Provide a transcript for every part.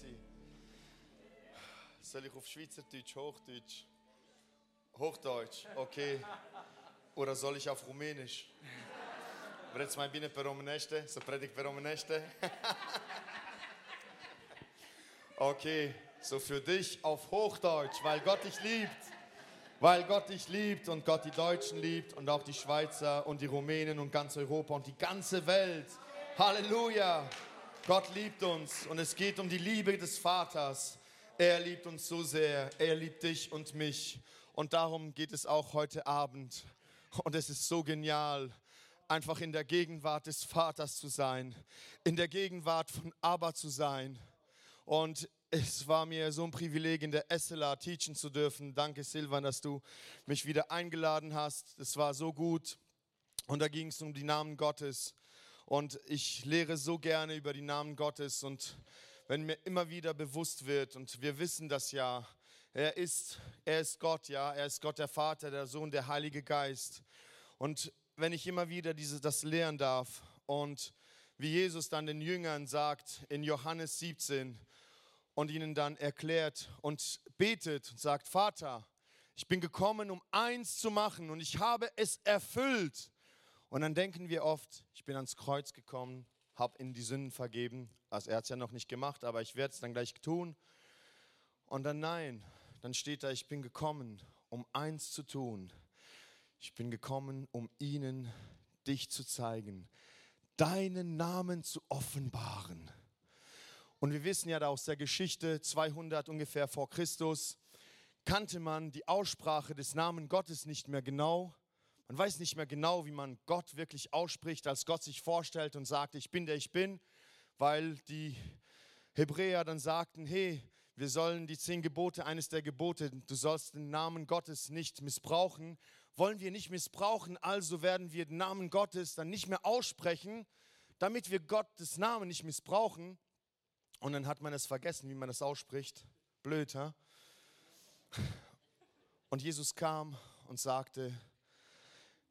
Heizung. Soll ich auf Schweizerdeutsch, Hochdeutsch? Hochdeutsch, okay. Oder soll ich auf Rumänisch? Vreți mai bine pe românește? Să predic pe românește? Okay, so für dich auf Hochdeutsch, weil Gott dich liebt. Weil Gott dich liebt und Gott die Deutschen liebt und auch die Schweizer und die Rumänen und ganz Europa und die ganze Welt. Halleluja! Gott liebt uns und es geht um die Liebe des Vaters. Er liebt uns so sehr. Er liebt dich und mich. Und darum geht es auch heute Abend. Und es ist so genial, einfach in der Gegenwart des Vaters zu sein, in der Gegenwart von Abba zu sein. Und es war mir so ein Privileg, in der SLA teachen zu dürfen. Danke, Silvan, dass du mich wieder eingeladen hast. Es war so gut. Und da ging es um die Namen Gottes. Und ich lehre so gerne über die Namen Gottes. Und wenn mir immer wieder bewusst wird, und wir wissen das ja, er ist, er ist Gott, ja, er ist Gott der Vater, der Sohn, der Heilige Geist. Und wenn ich immer wieder diese, das lehren darf und wie Jesus dann den Jüngern sagt in Johannes 17, und ihnen dann erklärt und betet und sagt, Vater, ich bin gekommen, um eins zu machen und ich habe es erfüllt. Und dann denken wir oft, ich bin ans Kreuz gekommen, habe ihnen die Sünden vergeben. Also er hat es ja noch nicht gemacht, aber ich werde es dann gleich tun. Und dann nein, dann steht da, ich bin gekommen, um eins zu tun. Ich bin gekommen, um ihnen dich zu zeigen, deinen Namen zu offenbaren. Und wir wissen ja aus der Geschichte 200 ungefähr vor Christus, kannte man die Aussprache des Namen Gottes nicht mehr genau. Man weiß nicht mehr genau, wie man Gott wirklich ausspricht, als Gott sich vorstellt und sagt, ich bin der ich bin, weil die Hebräer dann sagten, hey, wir sollen die zehn Gebote, eines der Gebote, du sollst den Namen Gottes nicht missbrauchen, wollen wir nicht missbrauchen, also werden wir den Namen Gottes dann nicht mehr aussprechen, damit wir Gottes Namen nicht missbrauchen. Und dann hat man es vergessen, wie man das ausspricht. Blöd, ha? Und Jesus kam und sagte,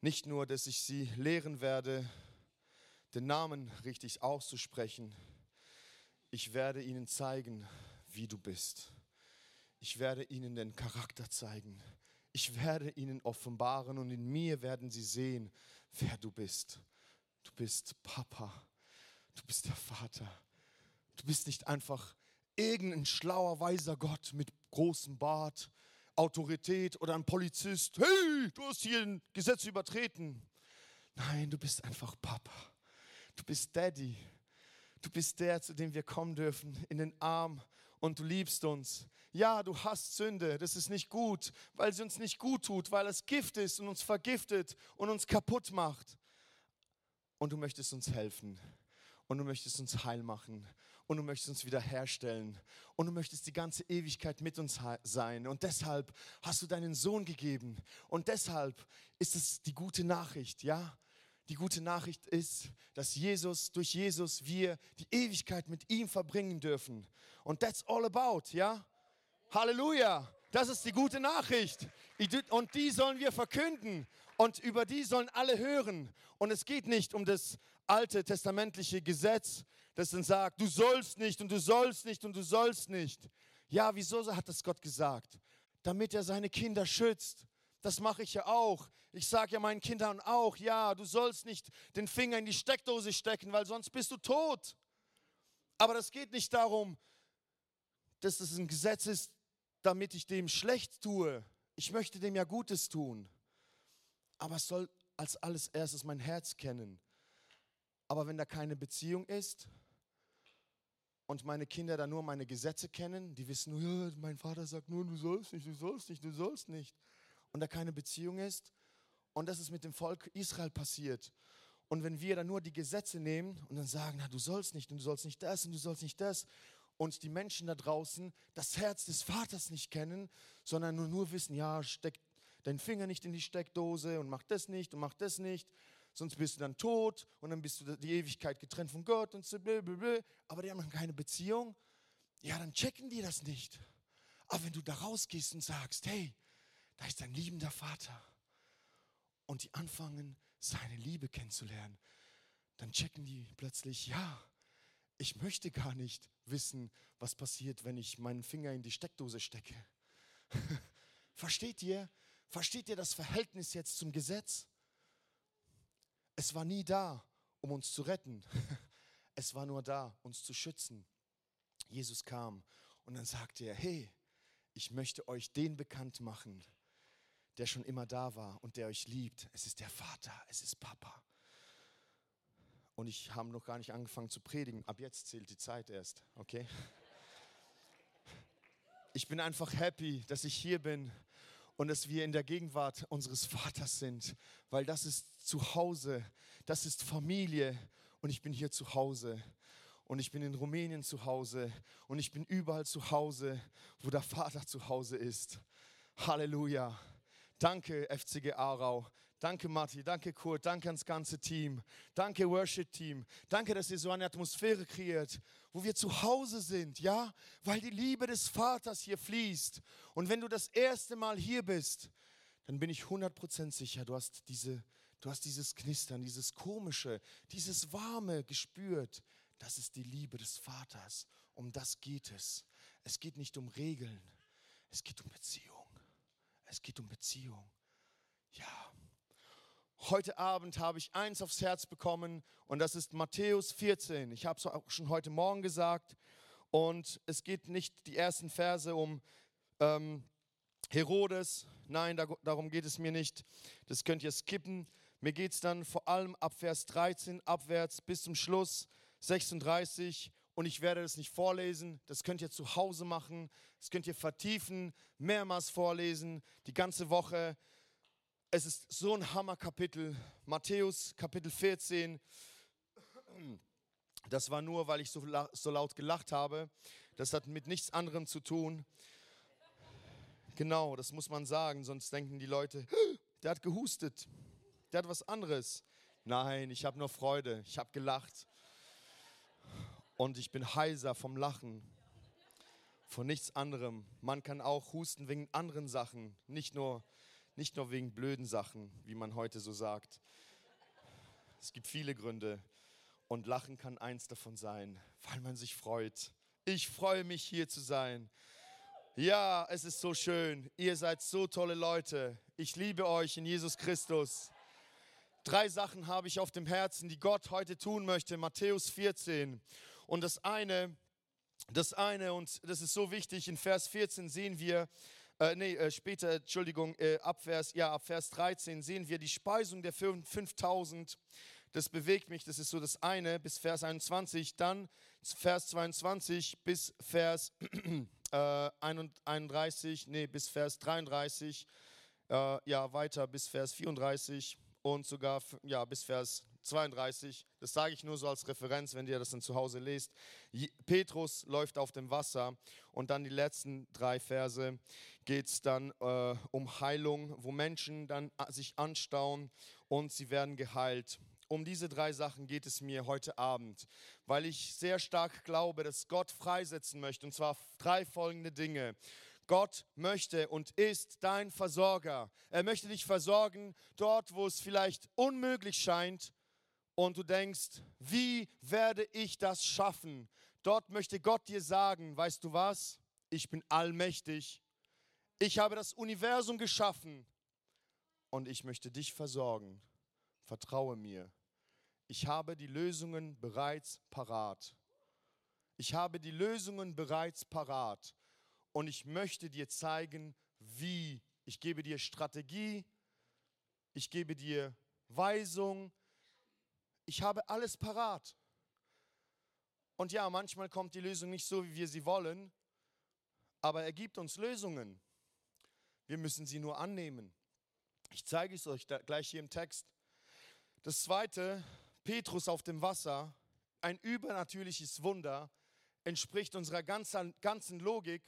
nicht nur, dass ich sie lehren werde, den Namen richtig auszusprechen, ich werde ihnen zeigen, wie du bist. Ich werde ihnen den Charakter zeigen. Ich werde ihnen offenbaren und in mir werden sie sehen, wer du bist. Du bist Papa. Du bist der Vater. Du bist nicht einfach irgendein schlauer, weiser Gott mit großem Bart, Autorität oder ein Polizist. Hey, du hast hier ein Gesetz übertreten. Nein, du bist einfach Papa. Du bist Daddy. Du bist der, zu dem wir kommen dürfen, in den Arm und du liebst uns. Ja, du hast Sünde, das ist nicht gut, weil sie uns nicht gut tut, weil es Gift ist und uns vergiftet und uns kaputt macht. Und du möchtest uns helfen und du möchtest uns heil machen und du möchtest uns wiederherstellen und du möchtest die ganze Ewigkeit mit uns sein und deshalb hast du deinen Sohn gegeben und deshalb ist es die gute Nachricht, ja? Die gute Nachricht ist, dass Jesus, durch Jesus wir die Ewigkeit mit ihm verbringen dürfen. Und that's all about, ja? Halleluja! Das ist die gute Nachricht. Und die sollen wir verkünden. Und über die sollen alle hören. Und es geht nicht um das alte testamentliche Gesetz, das dann sagt, du sollst nicht und du sollst nicht und du sollst nicht. Ja, wieso hat das Gott gesagt? Damit er seine Kinder schützt. Das mache ich ja auch. Ich sage ja meinen Kindern auch, ja, du sollst nicht den Finger in die Steckdose stecken, weil sonst bist du tot. Aber das geht nicht darum, dass es ein Gesetz ist, damit ich dem schlecht tue. Ich möchte dem ja Gutes tun. Aber es soll als alles erstes mein Herz kennen. Aber wenn da keine Beziehung ist und meine Kinder da nur meine Gesetze kennen, die wissen nur, ja, mein Vater sagt nur, du sollst nicht, du sollst nicht, du sollst nicht. Und da keine Beziehung ist. Und das ist mit dem Volk Israel passiert. Und wenn wir dann nur die Gesetze nehmen und dann sagen, na, du sollst nicht und du sollst nicht das und du sollst nicht das und die Menschen da draußen das Herz des Vaters nicht kennen, sondern nur, nur wissen, ja, steckt deinen Finger nicht in die Steckdose und mach das nicht und mach das nicht, sonst bist du dann tot und dann bist du die Ewigkeit getrennt von Gott und so blablabla. Aber die haben dann keine Beziehung. Ja, dann checken die das nicht. Aber wenn du da rausgehst und sagst, hey, da ist ein liebender Vater und die anfangen, seine Liebe kennenzulernen, dann checken die plötzlich, ja, ich möchte gar nicht wissen, was passiert, wenn ich meinen Finger in die Steckdose stecke. Versteht ihr? Versteht ihr das Verhältnis jetzt zum Gesetz? Es war nie da, um uns zu retten. Es war nur da, uns zu schützen. Jesus kam und dann sagte er, hey, ich möchte euch den bekannt machen, der schon immer da war und der euch liebt. Es ist der Vater, es ist Papa. Und ich habe noch gar nicht angefangen zu predigen. Ab jetzt zählt die Zeit erst, okay? Ich bin einfach happy, dass ich hier bin und dass wir in der Gegenwart unseres Vaters sind, weil das ist zu Hause, das ist Familie und ich bin hier zu Hause und ich bin in Rumänien zu Hause und ich bin überall zu Hause, wo der Vater zu Hause ist. Halleluja. Danke, FCG Aarau. Danke, Matti. Danke, Kurt. Danke ans ganze Team. Danke, Worship-Team. Danke, dass ihr so eine Atmosphäre kreiert, wo wir zu Hause sind, ja? Weil die Liebe des Vaters hier fließt. Und wenn du das erste Mal hier bist, dann bin ich 100% sicher, du hast, diese, du hast dieses Knistern, dieses Komische, dieses Warme gespürt. Das ist die Liebe des Vaters. Um das geht es. Es geht nicht um Regeln. Es geht um Beziehung. Es geht um Beziehung. Ja. Heute Abend habe ich eins aufs Herz bekommen und das ist Matthäus 14. Ich habe es auch schon heute Morgen gesagt und es geht nicht die ersten Verse um ähm, Herodes. Nein, da, darum geht es mir nicht. Das könnt ihr skippen. Mir geht es dann vor allem ab Vers 13 abwärts bis zum Schluss 36 und ich werde das nicht vorlesen. Das könnt ihr zu Hause machen. Das könnt ihr vertiefen, mehrmals vorlesen, die ganze Woche. Es ist so ein Hammerkapitel. Matthäus Kapitel 14. Das war nur, weil ich so, laut gelacht habe. Das hat mit nichts anderem zu tun. Genau, das muss man sagen, sonst denken die Leute, der hat gehustet, der hat was anderes. Nein, ich habe nur Freude, ich habe gelacht. Und ich bin heiser vom Lachen, von nichts anderem. Man kann auch husten wegen anderen Sachen, nicht nur nicht nur wegen blöden Sachen, wie man heute so sagt. Es gibt viele Gründe und Lachen kann eins davon sein, weil man sich freut. Ich freue mich hier zu sein. Ja, es ist so schön. Ihr seid so tolle Leute. Ich liebe euch in Jesus Christus. Drei Sachen habe ich auf dem Herzen, die Gott heute tun möchte. Matthäus 14. Und das eine, das eine, und das ist so wichtig, in Vers 14 sehen wir, äh, nee, äh, später, Entschuldigung, äh, ab, Vers, ja, ab Vers 13 sehen wir die Speisung der 5000. Das bewegt mich, das ist so das eine, bis Vers 21. Dann Vers 22 bis Vers äh, 31, nee, bis Vers 33. Äh, ja, weiter bis Vers 34 und sogar ja, bis Vers 32. Das sage ich nur so als Referenz, wenn ihr das dann zu Hause lest. Petrus läuft auf dem Wasser und dann die letzten drei Verse geht es dann äh, um Heilung, wo Menschen dann äh, sich anstauen und sie werden geheilt. Um diese drei Sachen geht es mir heute Abend, weil ich sehr stark glaube, dass Gott freisetzen möchte. Und zwar drei folgende Dinge. Gott möchte und ist dein Versorger. Er möchte dich versorgen dort, wo es vielleicht unmöglich scheint und du denkst, wie werde ich das schaffen? Dort möchte Gott dir sagen, weißt du was? Ich bin allmächtig. Ich habe das Universum geschaffen und ich möchte dich versorgen. Vertraue mir. Ich habe die Lösungen bereits parat. Ich habe die Lösungen bereits parat und ich möchte dir zeigen, wie. Ich gebe dir Strategie, ich gebe dir Weisung, ich habe alles parat. Und ja, manchmal kommt die Lösung nicht so, wie wir sie wollen, aber er gibt uns Lösungen. Wir müssen sie nur annehmen. Ich zeige es euch gleich hier im Text. Das zweite, Petrus auf dem Wasser, ein übernatürliches Wunder, entspricht unserer ganzen, ganzen Logik,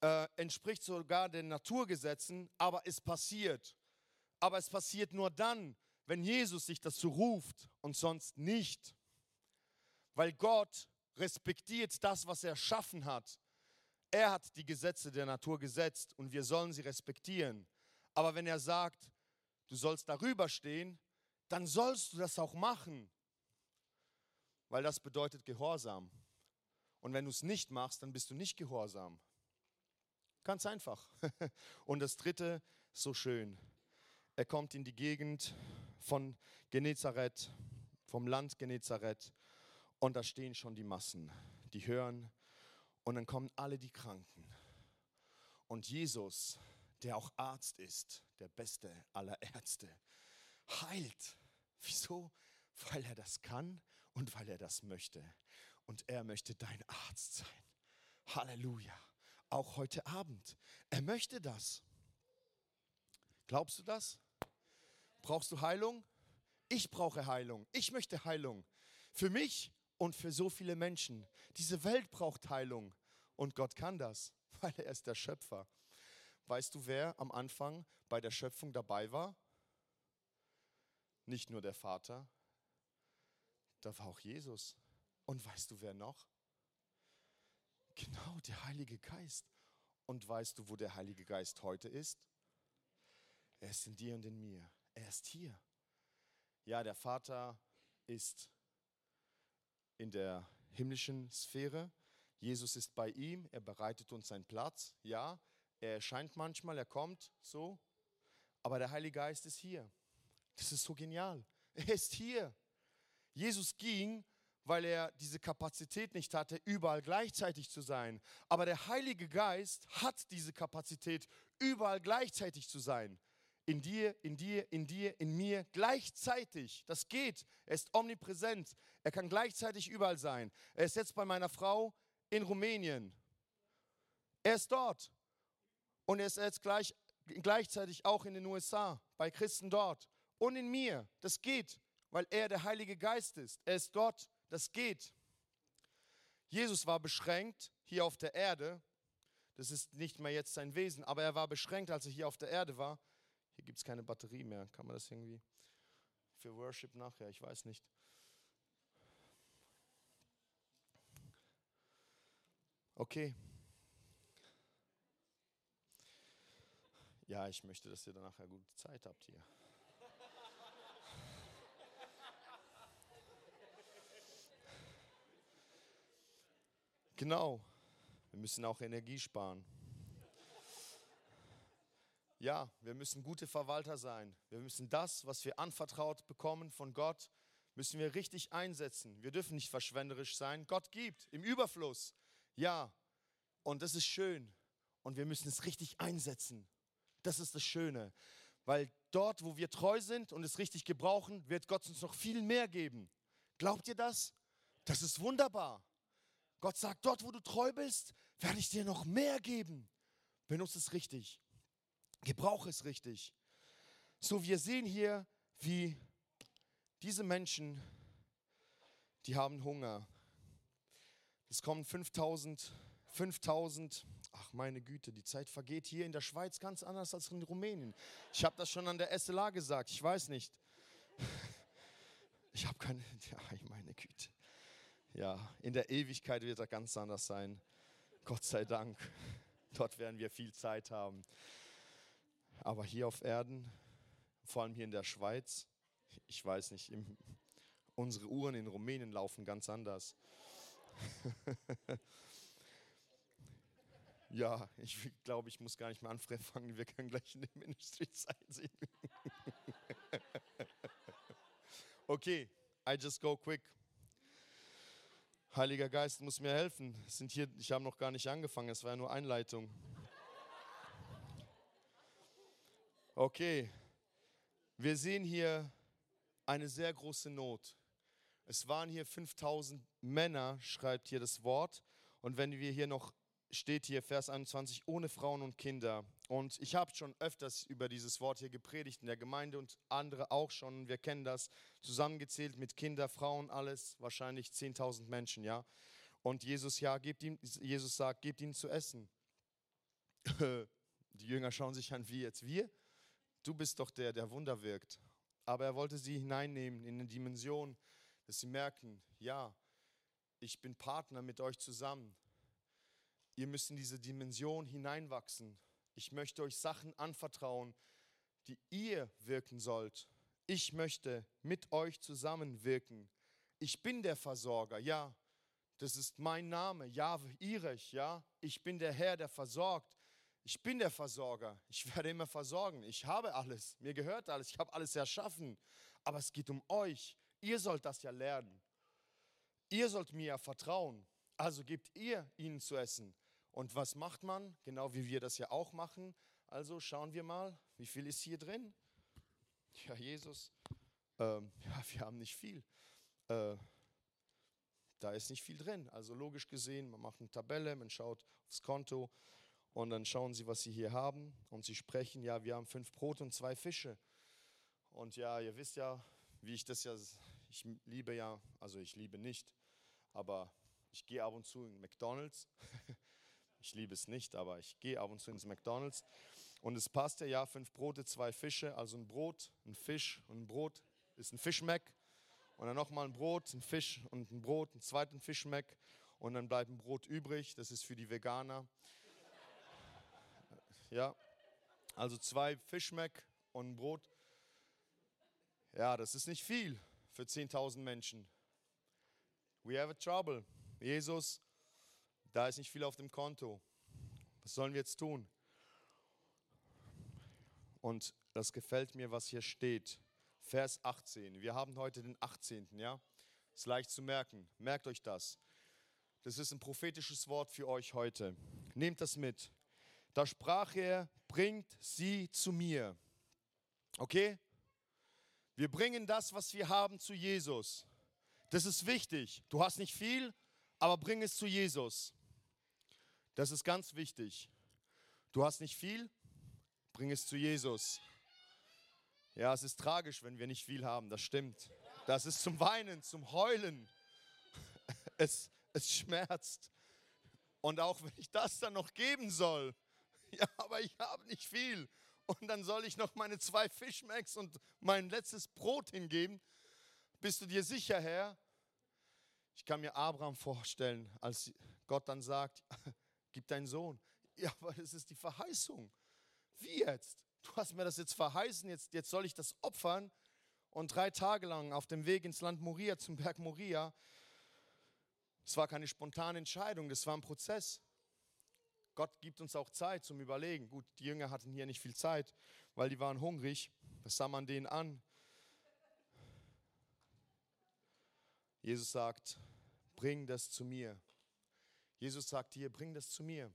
äh, entspricht sogar den Naturgesetzen, aber es passiert. Aber es passiert nur dann, wenn Jesus sich dazu ruft und sonst nicht. Weil Gott respektiert das, was er erschaffen hat. Er hat die Gesetze der Natur gesetzt und wir sollen sie respektieren. Aber wenn er sagt, du sollst darüber stehen, dann sollst du das auch machen. Weil das bedeutet Gehorsam. Und wenn du es nicht machst, dann bist du nicht gehorsam. Ganz einfach. Und das dritte, so schön. Er kommt in die Gegend von Genezareth, vom Land Genezareth. Und da stehen schon die Massen, die hören. Und dann kommen alle die Kranken. Und Jesus, der auch Arzt ist, der beste aller Ärzte, heilt. Wieso? Weil er das kann und weil er das möchte. Und er möchte dein Arzt sein. Halleluja. Auch heute Abend. Er möchte das. Glaubst du das? Brauchst du Heilung? Ich brauche Heilung. Ich möchte Heilung. Für mich und für so viele Menschen. Diese Welt braucht Heilung. Und Gott kann das, weil er ist der Schöpfer. Weißt du, wer am Anfang bei der Schöpfung dabei war? Nicht nur der Vater, da war auch Jesus. Und weißt du, wer noch? Genau, der Heilige Geist. Und weißt du, wo der Heilige Geist heute ist? Er ist in dir und in mir. Er ist hier. Ja, der Vater ist in der himmlischen Sphäre. Jesus ist bei ihm. Er bereitet uns einen Platz. Ja, er erscheint manchmal, er kommt so. Aber der Heilige Geist ist hier. Das ist so genial. Er ist hier. Jesus ging, weil er diese Kapazität nicht hatte, überall gleichzeitig zu sein. Aber der Heilige Geist hat diese Kapazität, überall gleichzeitig zu sein. In dir, in dir, in dir, in mir, gleichzeitig. Das geht. Er ist omnipräsent. Er kann gleichzeitig überall sein. Er ist jetzt bei meiner Frau in Rumänien. Er ist dort. Und er ist jetzt gleich, gleichzeitig auch in den USA, bei Christen dort und in mir. Das geht, weil er der Heilige Geist ist. Er ist Gott. Das geht. Jesus war beschränkt hier auf der Erde. Das ist nicht mehr jetzt sein Wesen, aber er war beschränkt, als er hier auf der Erde war. Gibt es keine Batterie mehr. Kann man das irgendwie für Worship nachher? Ich weiß nicht. Okay. Ja, ich möchte, dass ihr danach eine gute Zeit habt hier. Genau. Wir müssen auch Energie sparen. Ja, wir müssen gute Verwalter sein. Wir müssen das, was wir anvertraut bekommen von Gott, müssen wir richtig einsetzen. Wir dürfen nicht verschwenderisch sein. Gott gibt im Überfluss. Ja, und das ist schön. Und wir müssen es richtig einsetzen. Das ist das Schöne. Weil dort, wo wir treu sind und es richtig gebrauchen, wird Gott uns noch viel mehr geben. Glaubt ihr das? Das ist wunderbar. Gott sagt, dort, wo du treu bist, werde ich dir noch mehr geben. Benutze es richtig. Gebrauche es richtig. So, wir sehen hier, wie diese Menschen, die haben Hunger. Es kommen 5000, 5000, ach meine Güte, die Zeit vergeht hier in der Schweiz ganz anders als in Rumänien. Ich habe das schon an der SLA gesagt, ich weiß nicht. Ich habe keine, ja, meine Güte. Ja, in der Ewigkeit wird er ganz anders sein. Gott sei Dank. Dort werden wir viel Zeit haben. Aber hier auf Erden, vor allem hier in der Schweiz, ich weiß nicht, im, unsere Uhren in Rumänien laufen ganz anders. ja, ich glaube, ich muss gar nicht mehr anfangen. Wir können gleich in der Ministry Zeit sehen. okay, I just go quick. Heiliger Geist muss mir helfen. Sind hier, ich habe noch gar nicht angefangen, es war ja nur Einleitung. Okay, wir sehen hier eine sehr große Not. Es waren hier 5000 Männer, schreibt hier das Wort. Und wenn wir hier noch, steht hier Vers 21, ohne Frauen und Kinder. Und ich habe schon öfters über dieses Wort hier gepredigt in der Gemeinde und andere auch schon. Wir kennen das, zusammengezählt mit Kinder, Frauen, alles, wahrscheinlich 10.000 Menschen, ja. Und Jesus, ja, gebt ihm, Jesus sagt, gebt ihnen zu essen. Die Jünger schauen sich an, wie jetzt wir? Du bist doch der, der Wunder wirkt. Aber er wollte sie hineinnehmen in eine Dimension, dass sie merken, ja, ich bin Partner mit euch zusammen. Ihr müsst in diese Dimension hineinwachsen ich möchte euch Sachen anvertrauen, die ihr wirken sollt. Ich möchte mit euch zusammenwirken. Ich bin der Versorger, ja. Das ist mein Name, Jahwe Irech, ja. Ich bin der Herr, der versorgt. Ich bin der Versorger. Ich werde immer versorgen. Ich habe alles. Mir gehört alles. Ich habe alles erschaffen. Aber es geht um euch. Ihr sollt das ja lernen. Ihr sollt mir ja vertrauen. Also gebt ihr ihnen zu essen. Und was macht man? Genau wie wir das ja auch machen. Also schauen wir mal, wie viel ist hier drin? Ja, Jesus, ähm, ja, wir haben nicht viel. Äh, da ist nicht viel drin. Also logisch gesehen, man macht eine Tabelle, man schaut aufs Konto und dann schauen sie, was sie hier haben und sie sprechen, ja, wir haben fünf Brote und zwei Fische. Und ja, ihr wisst ja, wie ich das ja, ich liebe ja, also ich liebe nicht, aber ich gehe ab und zu in McDonald's. ich liebe es nicht, aber ich gehe ab und zu ins McDonald's. Und es passt ja, ja, fünf Brote, zwei Fische, also ein Brot, ein Fisch und ein Brot ist ein Fischmeck. Und dann nochmal ein Brot, ein Fisch und ein Brot, einen zweiten Fischmeck. Und dann bleibt ein Brot übrig, das ist für die Veganer. Ja, also zwei Fischmeck und ein Brot. Ja, das ist nicht viel für 10.000 Menschen. We have a trouble. Jesus, da ist nicht viel auf dem Konto. Was sollen wir jetzt tun? Und das gefällt mir, was hier steht. Vers 18. Wir haben heute den 18. Ja, ist leicht zu merken. Merkt euch das. Das ist ein prophetisches Wort für euch heute. Nehmt das mit. Da sprach er, bringt sie zu mir. Okay? Wir bringen das, was wir haben, zu Jesus. Das ist wichtig. Du hast nicht viel, aber bring es zu Jesus. Das ist ganz wichtig. Du hast nicht viel, bring es zu Jesus. Ja, es ist tragisch, wenn wir nicht viel haben, das stimmt. Das ist zum Weinen, zum Heulen. Es, es schmerzt. Und auch wenn ich das dann noch geben soll, ja, aber ich habe nicht viel. Und dann soll ich noch meine zwei Fischmacks und mein letztes Brot hingeben. Bist du dir sicher, Herr, ich kann mir Abraham vorstellen, als Gott dann sagt, gib deinen Sohn. Ja, aber das ist die Verheißung. Wie jetzt? Du hast mir das jetzt verheißen, jetzt, jetzt soll ich das opfern. Und drei Tage lang auf dem Weg ins Land Moria, zum Berg Moria, es war keine spontane Entscheidung, das war ein Prozess. Gott gibt uns auch Zeit zum Überlegen. Gut, die Jünger hatten hier nicht viel Zeit, weil die waren hungrig. Das sah man denen an. Jesus sagt, bring das zu mir. Jesus sagt hier, bring das zu mir.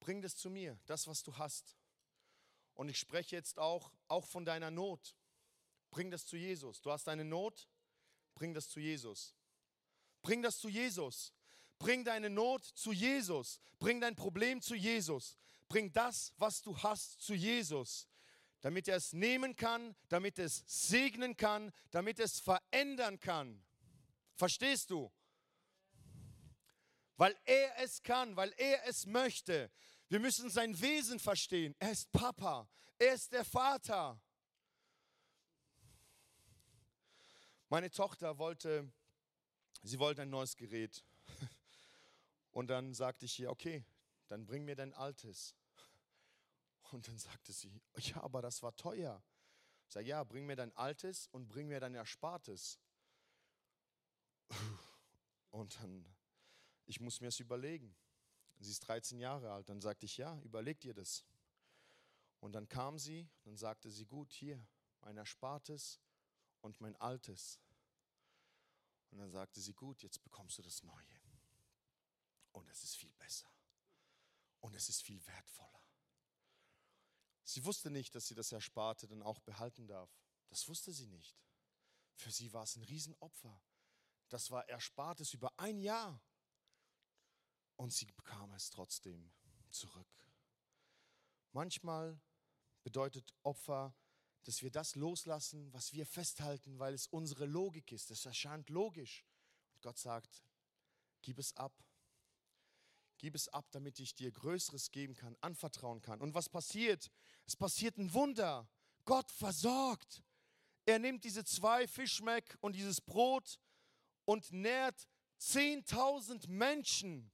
Bring das zu mir, das, was du hast. Und ich spreche jetzt auch, auch von deiner Not. Bring das zu Jesus. Du hast eine Not, bring das zu Jesus. Bring das zu Jesus. Bring deine Not zu Jesus. Bring dein Problem zu Jesus. Bring das, was du hast, zu Jesus damit er es nehmen kann, damit es segnen kann, damit es verändern kann. Verstehst du? Weil er es kann, weil er es möchte. Wir müssen sein Wesen verstehen. Er ist Papa, er ist der Vater. Meine Tochter wollte, sie wollte ein neues Gerät. Und dann sagte ich ihr, okay, dann bring mir dein altes. Und dann sagte sie, ja, aber das war teuer. Ich sage, ja, bring mir dein Altes und bring mir dein Erspartes. Und dann, ich muss mir es überlegen. Sie ist 13 Jahre alt. Dann sagte ich, ja, überleg dir das. Und dann kam sie, dann sagte sie, gut, hier, mein Erspartes und mein Altes. Und dann sagte sie, gut, jetzt bekommst du das Neue. Und es ist viel besser. Und es ist viel wertvoller. Sie wusste nicht, dass sie das Ersparte dann auch behalten darf. Das wusste sie nicht. Für sie war es ein Riesenopfer. Das war Erspartes über ein Jahr. Und sie bekam es trotzdem zurück. Manchmal bedeutet Opfer, dass wir das loslassen, was wir festhalten, weil es unsere Logik ist. Es erscheint logisch. Und Gott sagt, gib es ab. Gib es ab, damit ich dir Größeres geben kann, anvertrauen kann. Und was passiert? Es passiert ein Wunder. Gott versorgt. Er nimmt diese zwei Fischmeck und dieses Brot und nährt 10.000 Menschen.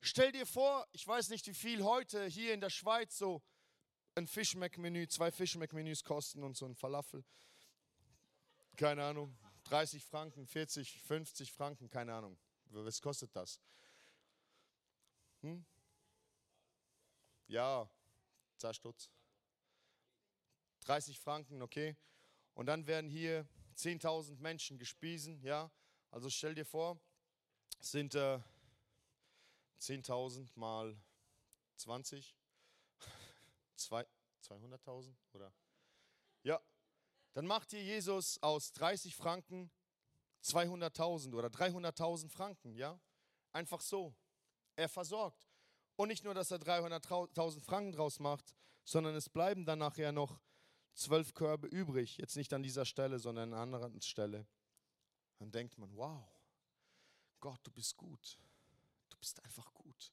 Stell dir vor, ich weiß nicht, wie viel heute hier in der Schweiz so ein Fischmeck-Menü, zwei Fischmeck-Menüs kosten und so ein Falafel. Keine Ahnung, 30 Franken, 40, 50 Franken, keine Ahnung. Was kostet das? Hm? Ja, 10 Stutz. 30 Franken, okay. Und dann werden hier 10.000 Menschen gespiesen, ja. Also stell dir vor, es sind äh, 10.000 mal 20, 200.000 oder? Ja, dann macht hier Jesus aus 30 Franken 200.000 oder 300.000 Franken, ja? Einfach so. Er versorgt. Und nicht nur, dass er 300.000 Franken draus macht, sondern es bleiben dann nachher noch zwölf Körbe übrig. Jetzt nicht an dieser Stelle, sondern an einer anderen Stelle. Dann denkt man, wow, Gott, du bist gut. Du bist einfach gut.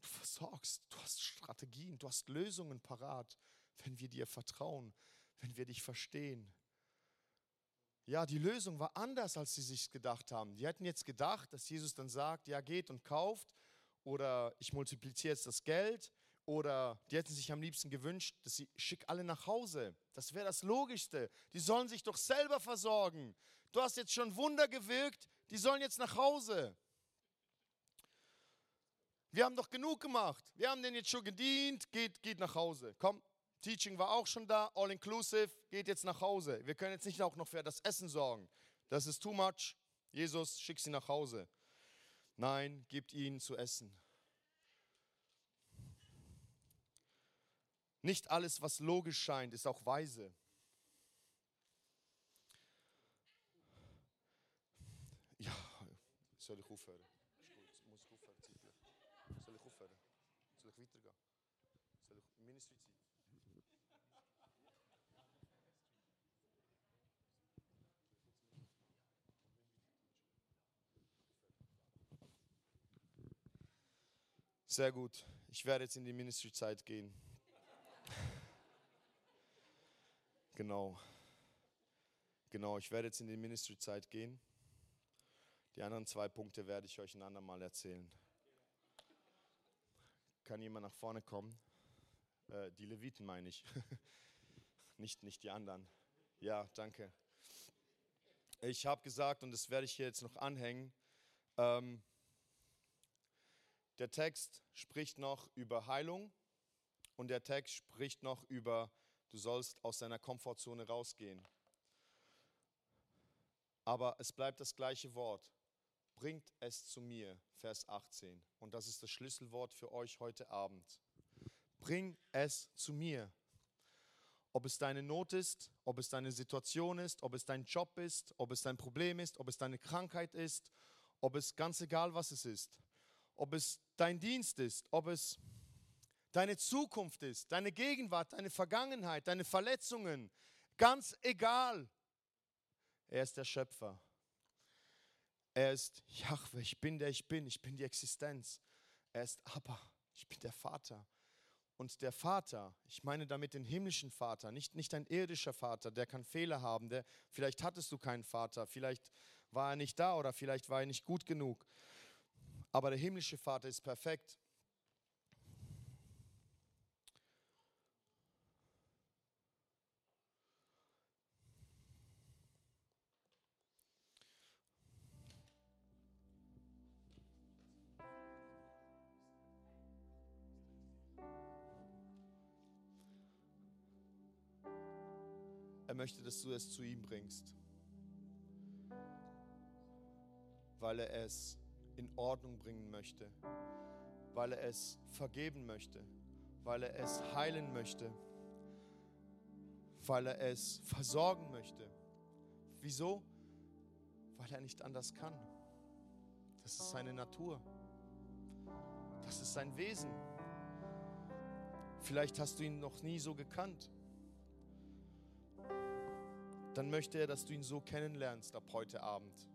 Du versorgst, du hast Strategien, du hast Lösungen parat, wenn wir dir vertrauen, wenn wir dich verstehen. Ja, die Lösung war anders, als sie sich gedacht haben. Die hätten jetzt gedacht, dass Jesus dann sagt, ja, geht und kauft oder ich multipliziere jetzt das Geld oder die hätten sich am liebsten gewünscht, dass sie schick alle nach Hause. Das wäre das Logischste. Die sollen sich doch selber versorgen. Du hast jetzt schon Wunder gewirkt, die sollen jetzt nach Hause. Wir haben doch genug gemacht. Wir haben denen jetzt schon gedient, geht, geht nach Hause. Komm, Teaching war auch schon da, all inclusive, geht jetzt nach Hause. Wir können jetzt nicht auch noch für das Essen sorgen. Das ist too much. Jesus, schick sie nach Hause. Nein, gibt ihnen zu essen. Nicht alles, was logisch scheint, ist auch weise. Ja, soll ich aufhören? Ich muss aufhören, zeitlich. Soll ich aufhören? Soll ich weitergehen? Soll ich Ministry Zeit? Sehr gut. Ich werde jetzt in die Ministry-Zeit gehen. Genau. Genau, ich werde jetzt in die Ministry-Zeit gehen. Die anderen zwei Punkte werde ich euch ein andermal erzählen. Kann jemand nach vorne kommen? Äh, die Leviten meine ich. nicht, nicht die anderen. Ja, danke. Ich habe gesagt, und das werde ich hier jetzt noch anhängen, ähm, der Text spricht noch über Heilung und der Text spricht noch über, du sollst aus deiner Komfortzone rausgehen. Aber es bleibt das gleiche Wort. Bringt es zu mir, Vers 18. Und das ist das Schlüsselwort für euch heute Abend. Bring es zu mir. Ob es deine Not ist, ob es deine Situation ist, ob es dein Job ist, ob es dein Problem ist, ob es deine Krankheit ist, ob es ganz egal was es ist ob es dein Dienst ist, ob es deine Zukunft ist, deine Gegenwart, deine Vergangenheit, deine Verletzungen, ganz egal. Er ist der Schöpfer. Er ist Jahwe, ich bin der ich bin, ich bin die Existenz. Er ist Abba, ich bin der Vater. Und der Vater, ich meine damit den himmlischen Vater, nicht, nicht ein irdischer Vater, der kann Fehler haben, der, vielleicht hattest du keinen Vater, vielleicht war er nicht da oder vielleicht war er nicht gut genug. Aber der himmlische Vater ist perfekt. Er möchte, dass du es zu ihm bringst, weil er es in Ordnung bringen möchte, weil er es vergeben möchte, weil er es heilen möchte, weil er es versorgen möchte. Wieso? Weil er nicht anders kann. Das ist seine Natur. Das ist sein Wesen. Vielleicht hast du ihn noch nie so gekannt. Dann möchte er, dass du ihn so kennenlernst ab heute Abend.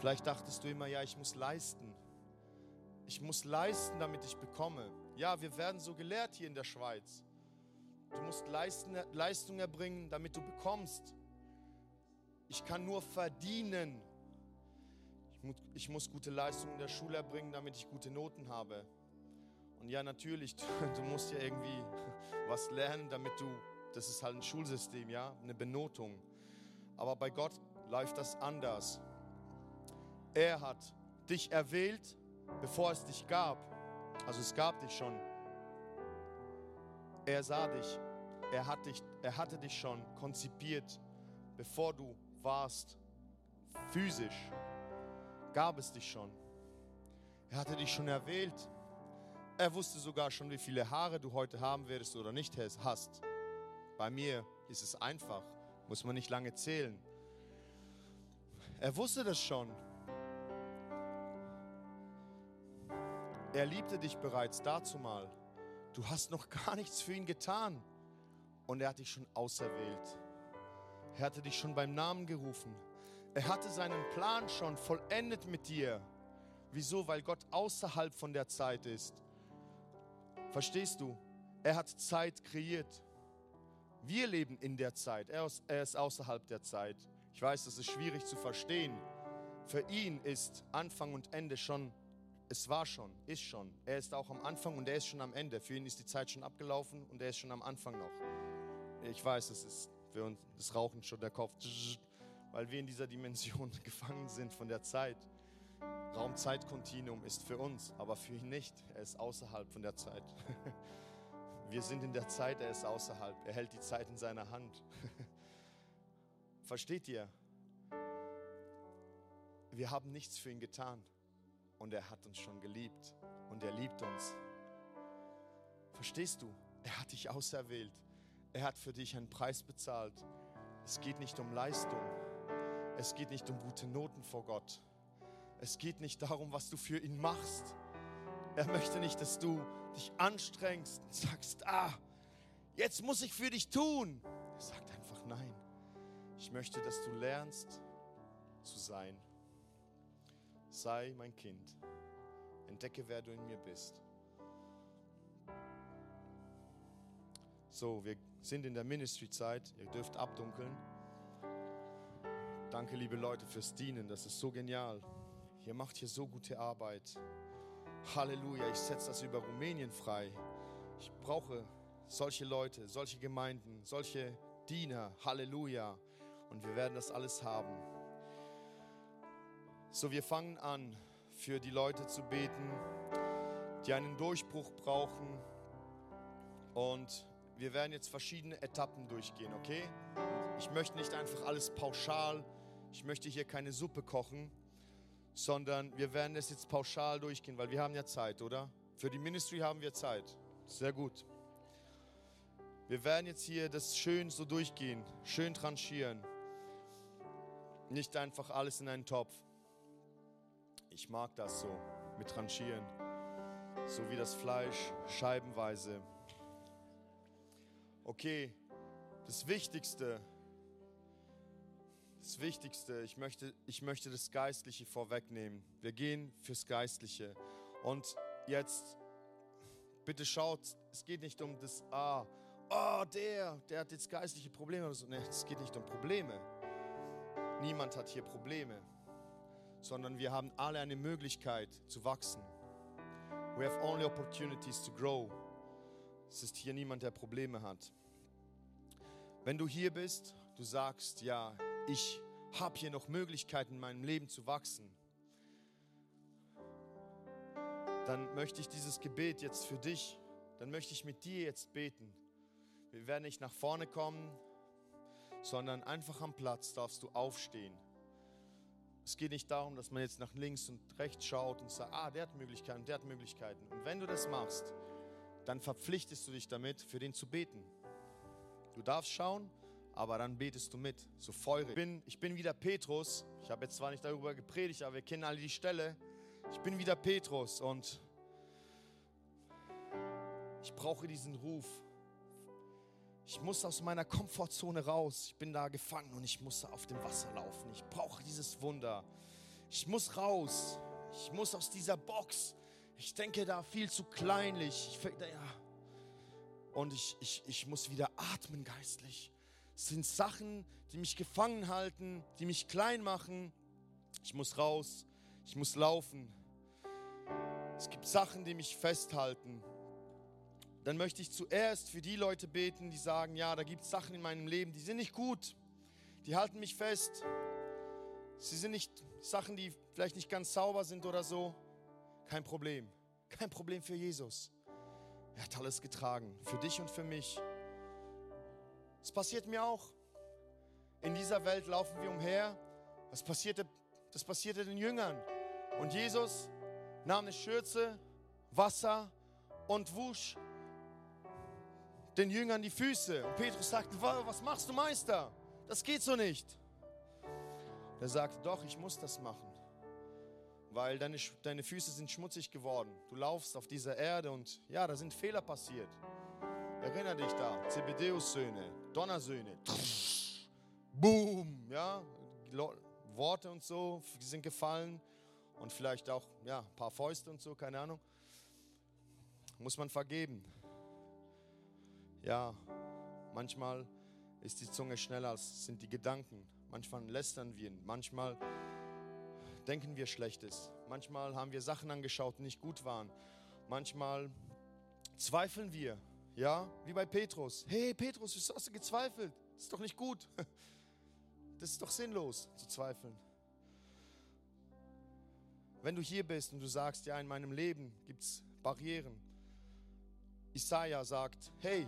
Vielleicht dachtest du immer, ja, ich muss leisten. Ich muss leisten, damit ich bekomme. Ja, wir werden so gelehrt hier in der Schweiz. Du musst leisten, Leistung erbringen, damit du bekommst. Ich kann nur verdienen. Ich muss, ich muss gute Leistungen in der Schule erbringen, damit ich gute Noten habe. Und ja, natürlich, du, du musst ja irgendwie was lernen, damit du, das ist halt ein Schulsystem, ja, eine Benotung. Aber bei Gott läuft das anders. Er hat dich erwählt, bevor es dich gab. Also es gab dich schon. Er sah dich. Er, hat dich, er hatte dich schon konzipiert, bevor du warst. Physisch gab es dich schon. Er hatte dich schon erwählt. Er wusste sogar schon, wie viele Haare du heute haben wirst oder nicht hast. Bei mir ist es einfach, muss man nicht lange zählen. Er wusste das schon. Er liebte dich bereits dazumal. Du hast noch gar nichts für ihn getan. Und er hat dich schon auserwählt. Er hatte dich schon beim Namen gerufen. Er hatte seinen Plan schon vollendet mit dir. Wieso? Weil Gott außerhalb von der Zeit ist. Verstehst du? Er hat Zeit kreiert. Wir leben in der Zeit. Er ist außerhalb der Zeit. Ich weiß, das ist schwierig zu verstehen. Für ihn ist Anfang und Ende schon es war schon, ist schon. Er ist auch am Anfang und er ist schon am Ende. Für ihn ist die Zeit schon abgelaufen und er ist schon am Anfang noch. Ich weiß, es ist für uns das Rauchen schon der Kopf, weil wir in dieser Dimension gefangen sind von der Zeit. Raum-Zeit-Kontinuum ist für uns, aber für ihn nicht. Er ist außerhalb von der Zeit. Wir sind in der Zeit, er ist außerhalb. Er hält die Zeit in seiner Hand. Versteht ihr? Wir haben nichts für ihn getan und er hat uns schon geliebt und er liebt uns. Verstehst du? Er hat dich auserwählt. Er hat für dich einen Preis bezahlt. Es geht nicht um Leistung. Es geht nicht um gute Noten vor Gott. Es geht nicht darum, was du für ihn machst. Er möchte nicht, dass du dich anstrengst und sagst, ah, jetzt muss ich für dich tun. Er sagt einfach nein. Ich möchte, dass du lernst zu sein. Sei mein Kind. Entdecke, wer du in mir bist. So, wir sind in der Ministry-Zeit. Ihr dürft abdunkeln. Danke, liebe Leute, fürs Dienen. Das ist so genial. Ihr macht hier so gute Arbeit. Halleluja. Ich setze das über Rumänien frei. Ich brauche solche Leute, solche Gemeinden, solche Diener. Halleluja. Und wir werden das alles haben. So, wir fangen an, für die Leute zu beten, die einen Durchbruch brauchen. Und wir werden jetzt verschiedene Etappen durchgehen, okay? Ich möchte nicht einfach alles pauschal, ich möchte hier keine Suppe kochen, sondern wir werden es jetzt pauschal durchgehen, weil wir haben ja Zeit, oder? Für die Ministry haben wir Zeit. Sehr gut. Wir werden jetzt hier das schön so durchgehen, schön tranchieren. Nicht einfach alles in einen Topf. Ich mag das so mit Tranchieren, so wie das Fleisch scheibenweise. Okay, das Wichtigste, das Wichtigste, ich möchte, ich möchte das Geistliche vorwegnehmen. Wir gehen fürs Geistliche. Und jetzt, bitte schaut, es geht nicht um das, ah, oh, der, der hat jetzt geistliche Probleme. Nee, es geht nicht um Probleme. Niemand hat hier Probleme sondern wir haben alle eine Möglichkeit zu wachsen. We have only opportunities to grow. Es ist hier niemand, der Probleme hat. Wenn du hier bist, du sagst, ja, ich habe hier noch Möglichkeiten in meinem Leben zu wachsen, dann möchte ich dieses Gebet jetzt für dich, dann möchte ich mit dir jetzt beten. Wir werden nicht nach vorne kommen, sondern einfach am Platz darfst du aufstehen. Es geht nicht darum, dass man jetzt nach links und rechts schaut und sagt, ah, der hat Möglichkeiten, der hat Möglichkeiten. Und wenn du das machst, dann verpflichtest du dich damit, für den zu beten. Du darfst schauen, aber dann betest du mit, so feurig. Ich bin, ich bin wieder Petrus. Ich habe jetzt zwar nicht darüber gepredigt, aber wir kennen alle die Stelle. Ich bin wieder Petrus und ich brauche diesen Ruf ich muss aus meiner Komfortzone raus. Ich bin da gefangen und ich muss auf dem Wasser laufen. Ich brauche dieses Wunder. Ich muss raus. Ich muss aus dieser Box. Ich denke da viel zu kleinlich. Ich, ja. Und ich, ich, ich muss wieder atmen geistlich. Es sind Sachen, die mich gefangen halten, die mich klein machen. Ich muss raus. Ich muss laufen. Es gibt Sachen, die mich festhalten dann möchte ich zuerst für die Leute beten, die sagen, ja, da gibt es Sachen in meinem Leben, die sind nicht gut, die halten mich fest. sie sind nicht Sachen, die vielleicht nicht ganz sauber sind oder so. Kein Problem. Kein Problem für Jesus. Er hat alles getragen, für dich und für mich. Es passiert mir auch. In dieser Welt laufen wir umher. Das passierte, das passierte den Jüngern. Und Jesus nahm eine Schürze, Wasser und wusch den Jüngern die Füße. Und Petrus sagte, was machst du, Meister? Das geht so nicht. Er sagte, doch, ich muss das machen, weil deine, deine Füße sind schmutzig geworden. Du laufst auf dieser Erde und ja, da sind Fehler passiert. Erinner dich da, Zebedeus-Söhne, Donnersöhne. Boom, ja, Worte und so sind gefallen und vielleicht auch ja, ein paar Fäuste und so, keine Ahnung. Muss man vergeben. Ja, manchmal ist die Zunge schneller als sind die Gedanken. Manchmal lästern wir, manchmal denken wir Schlechtes. Manchmal haben wir Sachen angeschaut, die nicht gut waren. Manchmal zweifeln wir, ja, wie bei Petrus. Hey Petrus, wieso hast du gezweifelt? Das ist doch nicht gut. Das ist doch sinnlos zu zweifeln. Wenn du hier bist und du sagst, ja, in meinem Leben gibt es Barrieren. Isaiah sagt, hey,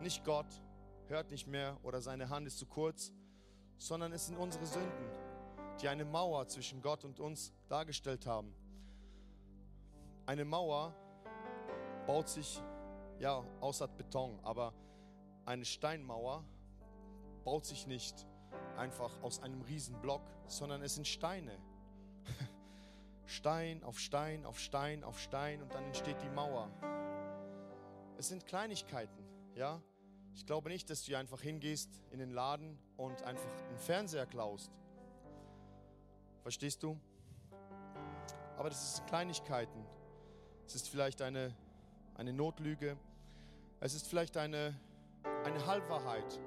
nicht Gott hört nicht mehr oder seine Hand ist zu kurz, sondern es sind unsere Sünden, die eine Mauer zwischen Gott und uns dargestellt haben. Eine Mauer baut sich ja aus Beton, aber eine Steinmauer baut sich nicht einfach aus einem Riesenblock, sondern es sind Steine. Stein auf Stein auf Stein auf Stein und dann entsteht die Mauer. Es sind Kleinigkeiten, ja. Ich glaube nicht, dass du hier einfach hingehst in den Laden und einfach einen Fernseher klaust. Verstehst du? Aber das sind Kleinigkeiten. Es ist vielleicht eine, eine Notlüge. Es ist vielleicht eine, eine Halbwahrheit.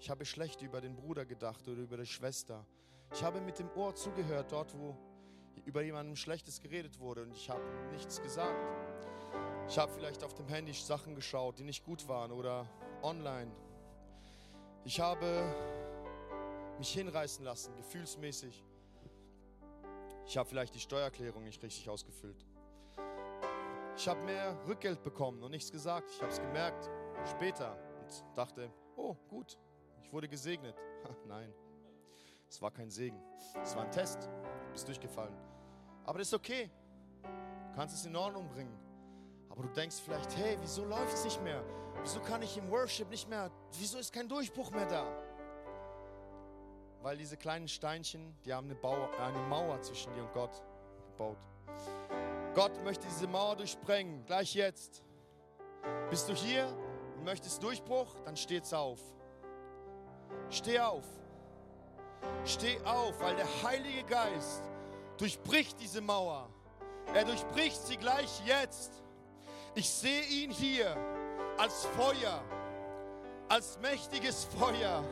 Ich habe schlecht über den Bruder gedacht oder über die Schwester. Ich habe mit dem Ohr zugehört, dort wo über jemandem Schlechtes geredet wurde und ich habe nichts gesagt. Ich habe vielleicht auf dem Handy Sachen geschaut, die nicht gut waren oder online. Ich habe mich hinreißen lassen, gefühlsmäßig. Ich habe vielleicht die Steuererklärung nicht richtig ausgefüllt. Ich habe mehr Rückgeld bekommen und nichts gesagt. Ich habe es gemerkt später und dachte, oh gut, ich wurde gesegnet. Nein, es war kein Segen. Es war ein Test. Du bist durchgefallen. Aber das ist okay. Du kannst es in Ordnung bringen. Aber du denkst vielleicht, hey, wieso läuft es nicht mehr? Wieso kann ich im Worship nicht mehr? Wieso ist kein Durchbruch mehr da? Weil diese kleinen Steinchen, die haben eine, Bauer, eine Mauer zwischen dir und Gott gebaut. Gott möchte diese Mauer durchsprengen, gleich jetzt. Bist du hier und möchtest Durchbruch, dann steht's auf. Steh auf. Steh auf, weil der Heilige Geist durchbricht diese Mauer. Er durchbricht sie gleich jetzt. Ich sehe ihn hier als Feuer, als mächtiges Feuer.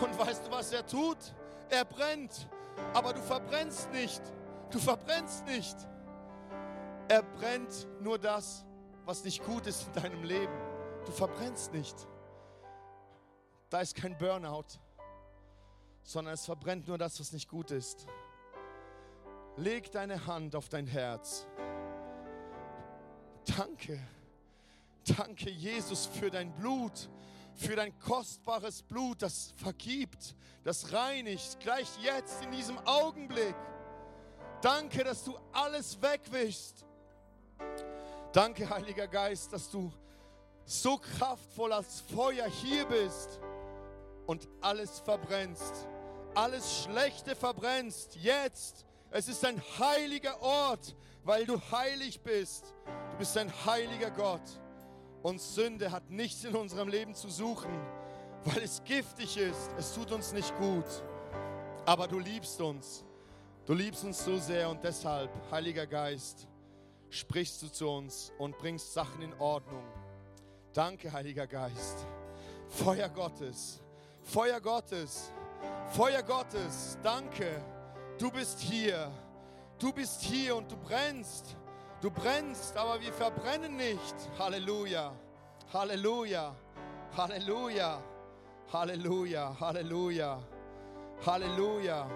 Und weißt du, was er tut? Er brennt, aber du verbrennst nicht. Du verbrennst nicht. Er brennt nur das, was nicht gut ist in deinem Leben. Du verbrennst nicht. Da ist kein Burnout, sondern es verbrennt nur das, was nicht gut ist. Leg deine Hand auf dein Herz. Danke. Danke, Jesus, für dein Blut, für dein kostbares Blut, das vergibt, das reinigt, gleich jetzt in diesem Augenblick. Danke, dass du alles wegwischst. Danke, Heiliger Geist, dass du so kraftvoll als Feuer hier bist und alles verbrennst. Alles Schlechte verbrennst jetzt. Es ist ein heiliger Ort, weil du heilig bist. Du bist ein heiliger Gott. Und Sünde hat nichts in unserem Leben zu suchen, weil es giftig ist. Es tut uns nicht gut. Aber du liebst uns. Du liebst uns so sehr und deshalb, Heiliger Geist, sprichst du zu uns und bringst Sachen in Ordnung. Danke, Heiliger Geist. Feuer Gottes, Feuer Gottes, Feuer Gottes, danke. Du bist hier. Du bist hier und du brennst. Du brennst, aber wir verbrennen nicht. Halleluja. Halleluja. Halleluja. Halleluja, Halleluja, Halleluja.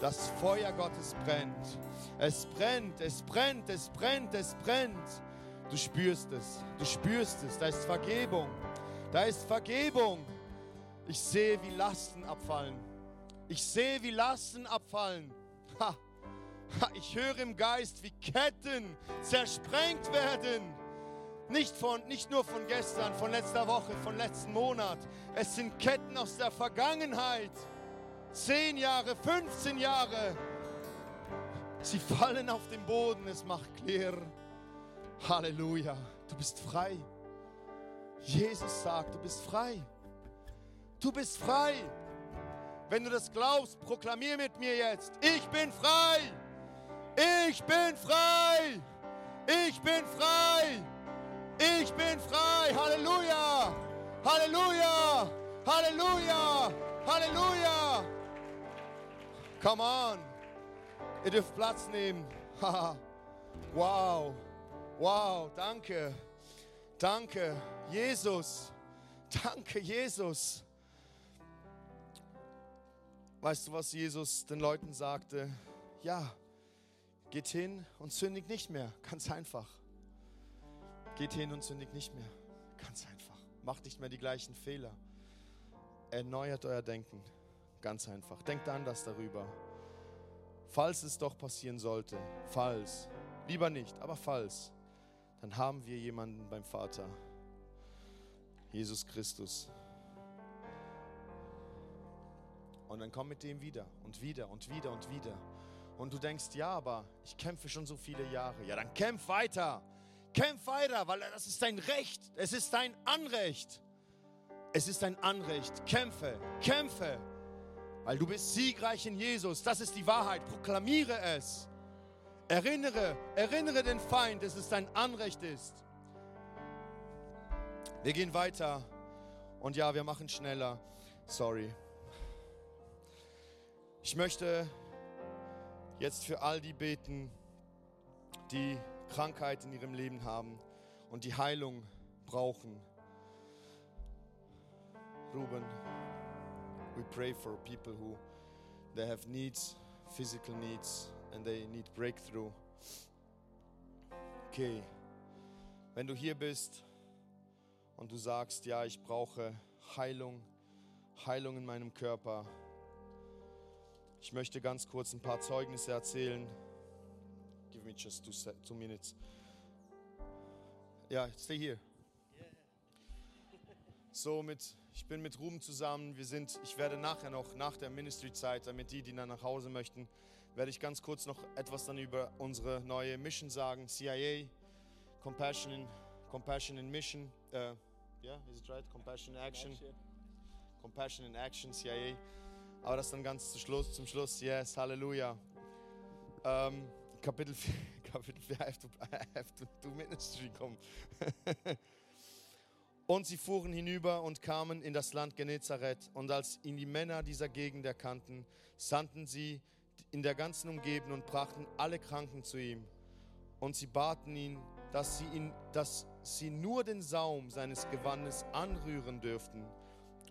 Das Feuer Gottes brennt. Es brennt, es brennt, es brennt, es brennt. Du spürst es, du spürst es. Da ist Vergebung. Da ist Vergebung. Ich sehe, wie Lasten abfallen. Ich sehe, wie Lasten abfallen. Ha. Ich höre im Geist, wie Ketten zersprengt werden. Nicht, von, nicht nur von gestern, von letzter Woche, von letzten Monat. Es sind Ketten aus der Vergangenheit. Zehn Jahre, 15 Jahre. Sie fallen auf den Boden, es macht klirr. Halleluja, du bist frei. Jesus sagt, du bist frei. Du bist frei. Wenn du das glaubst, proklamier mit mir jetzt. Ich bin frei. Ich bin frei. Ich bin frei. Ich bin frei. Halleluja. Halleluja. Halleluja. Halleluja. Come on. Ihr dürft Platz nehmen. wow. Wow. Danke. Danke. Jesus. Danke, Jesus. Weißt du, was Jesus den Leuten sagte? Ja, geht hin und sündigt nicht mehr. Ganz einfach. Geht hin und sündigt nicht mehr. Ganz einfach. Macht nicht mehr die gleichen Fehler. Erneuert euer Denken. Ganz einfach. Denkt anders darüber. Falls es doch passieren sollte, falls, lieber nicht, aber falls, dann haben wir jemanden beim Vater. Jesus Christus. Und dann komm mit dem wieder und wieder und wieder und wieder. Und du denkst, ja, aber ich kämpfe schon so viele Jahre. Ja, dann kämpf weiter. Kämpf weiter, weil das ist dein Recht. Es ist dein Anrecht. Es ist dein Anrecht. Kämpfe, kämpfe. Weil du bist siegreich in Jesus. Das ist die Wahrheit. Proklamiere es. Erinnere, erinnere den Feind, dass es dein Anrecht ist. Wir gehen weiter. Und ja, wir machen schneller. Sorry. Ich möchte jetzt für all die beten, die Krankheit in ihrem Leben haben und die Heilung brauchen. Ruben, we pray for people who they have needs, physical needs and they need breakthrough. Okay. Wenn du hier bist und du sagst, ja, ich brauche Heilung, Heilung in meinem Körper, ich möchte ganz kurz ein paar Zeugnisse erzählen. Give me just two, two minutes. Ja, stay here. So mit, ich bin mit Ruben zusammen. Wir sind, ich werde nachher noch nach der Ministry-Zeit, damit die, die dann nach Hause möchten, werde ich ganz kurz noch etwas dann über unsere neue Mission sagen. CIA, Compassion in, Compassion in Mission. Uh, yeah, is it right? Compassion in Action. Compassion in Action, CIA. Aber das dann ganz zum Schluss, zum Schluss. Yes, Halleluja. Ähm, Kapitel 4, Kapitel 4, I have to, I have to do ministry, komm. und sie fuhren hinüber und kamen in das Land Genezareth. Und als ihn die Männer dieser Gegend erkannten, sandten sie in der ganzen Umgebung und brachten alle Kranken zu ihm. Und sie baten ihn, dass sie, ihn, dass sie nur den Saum seines Gewandes anrühren dürften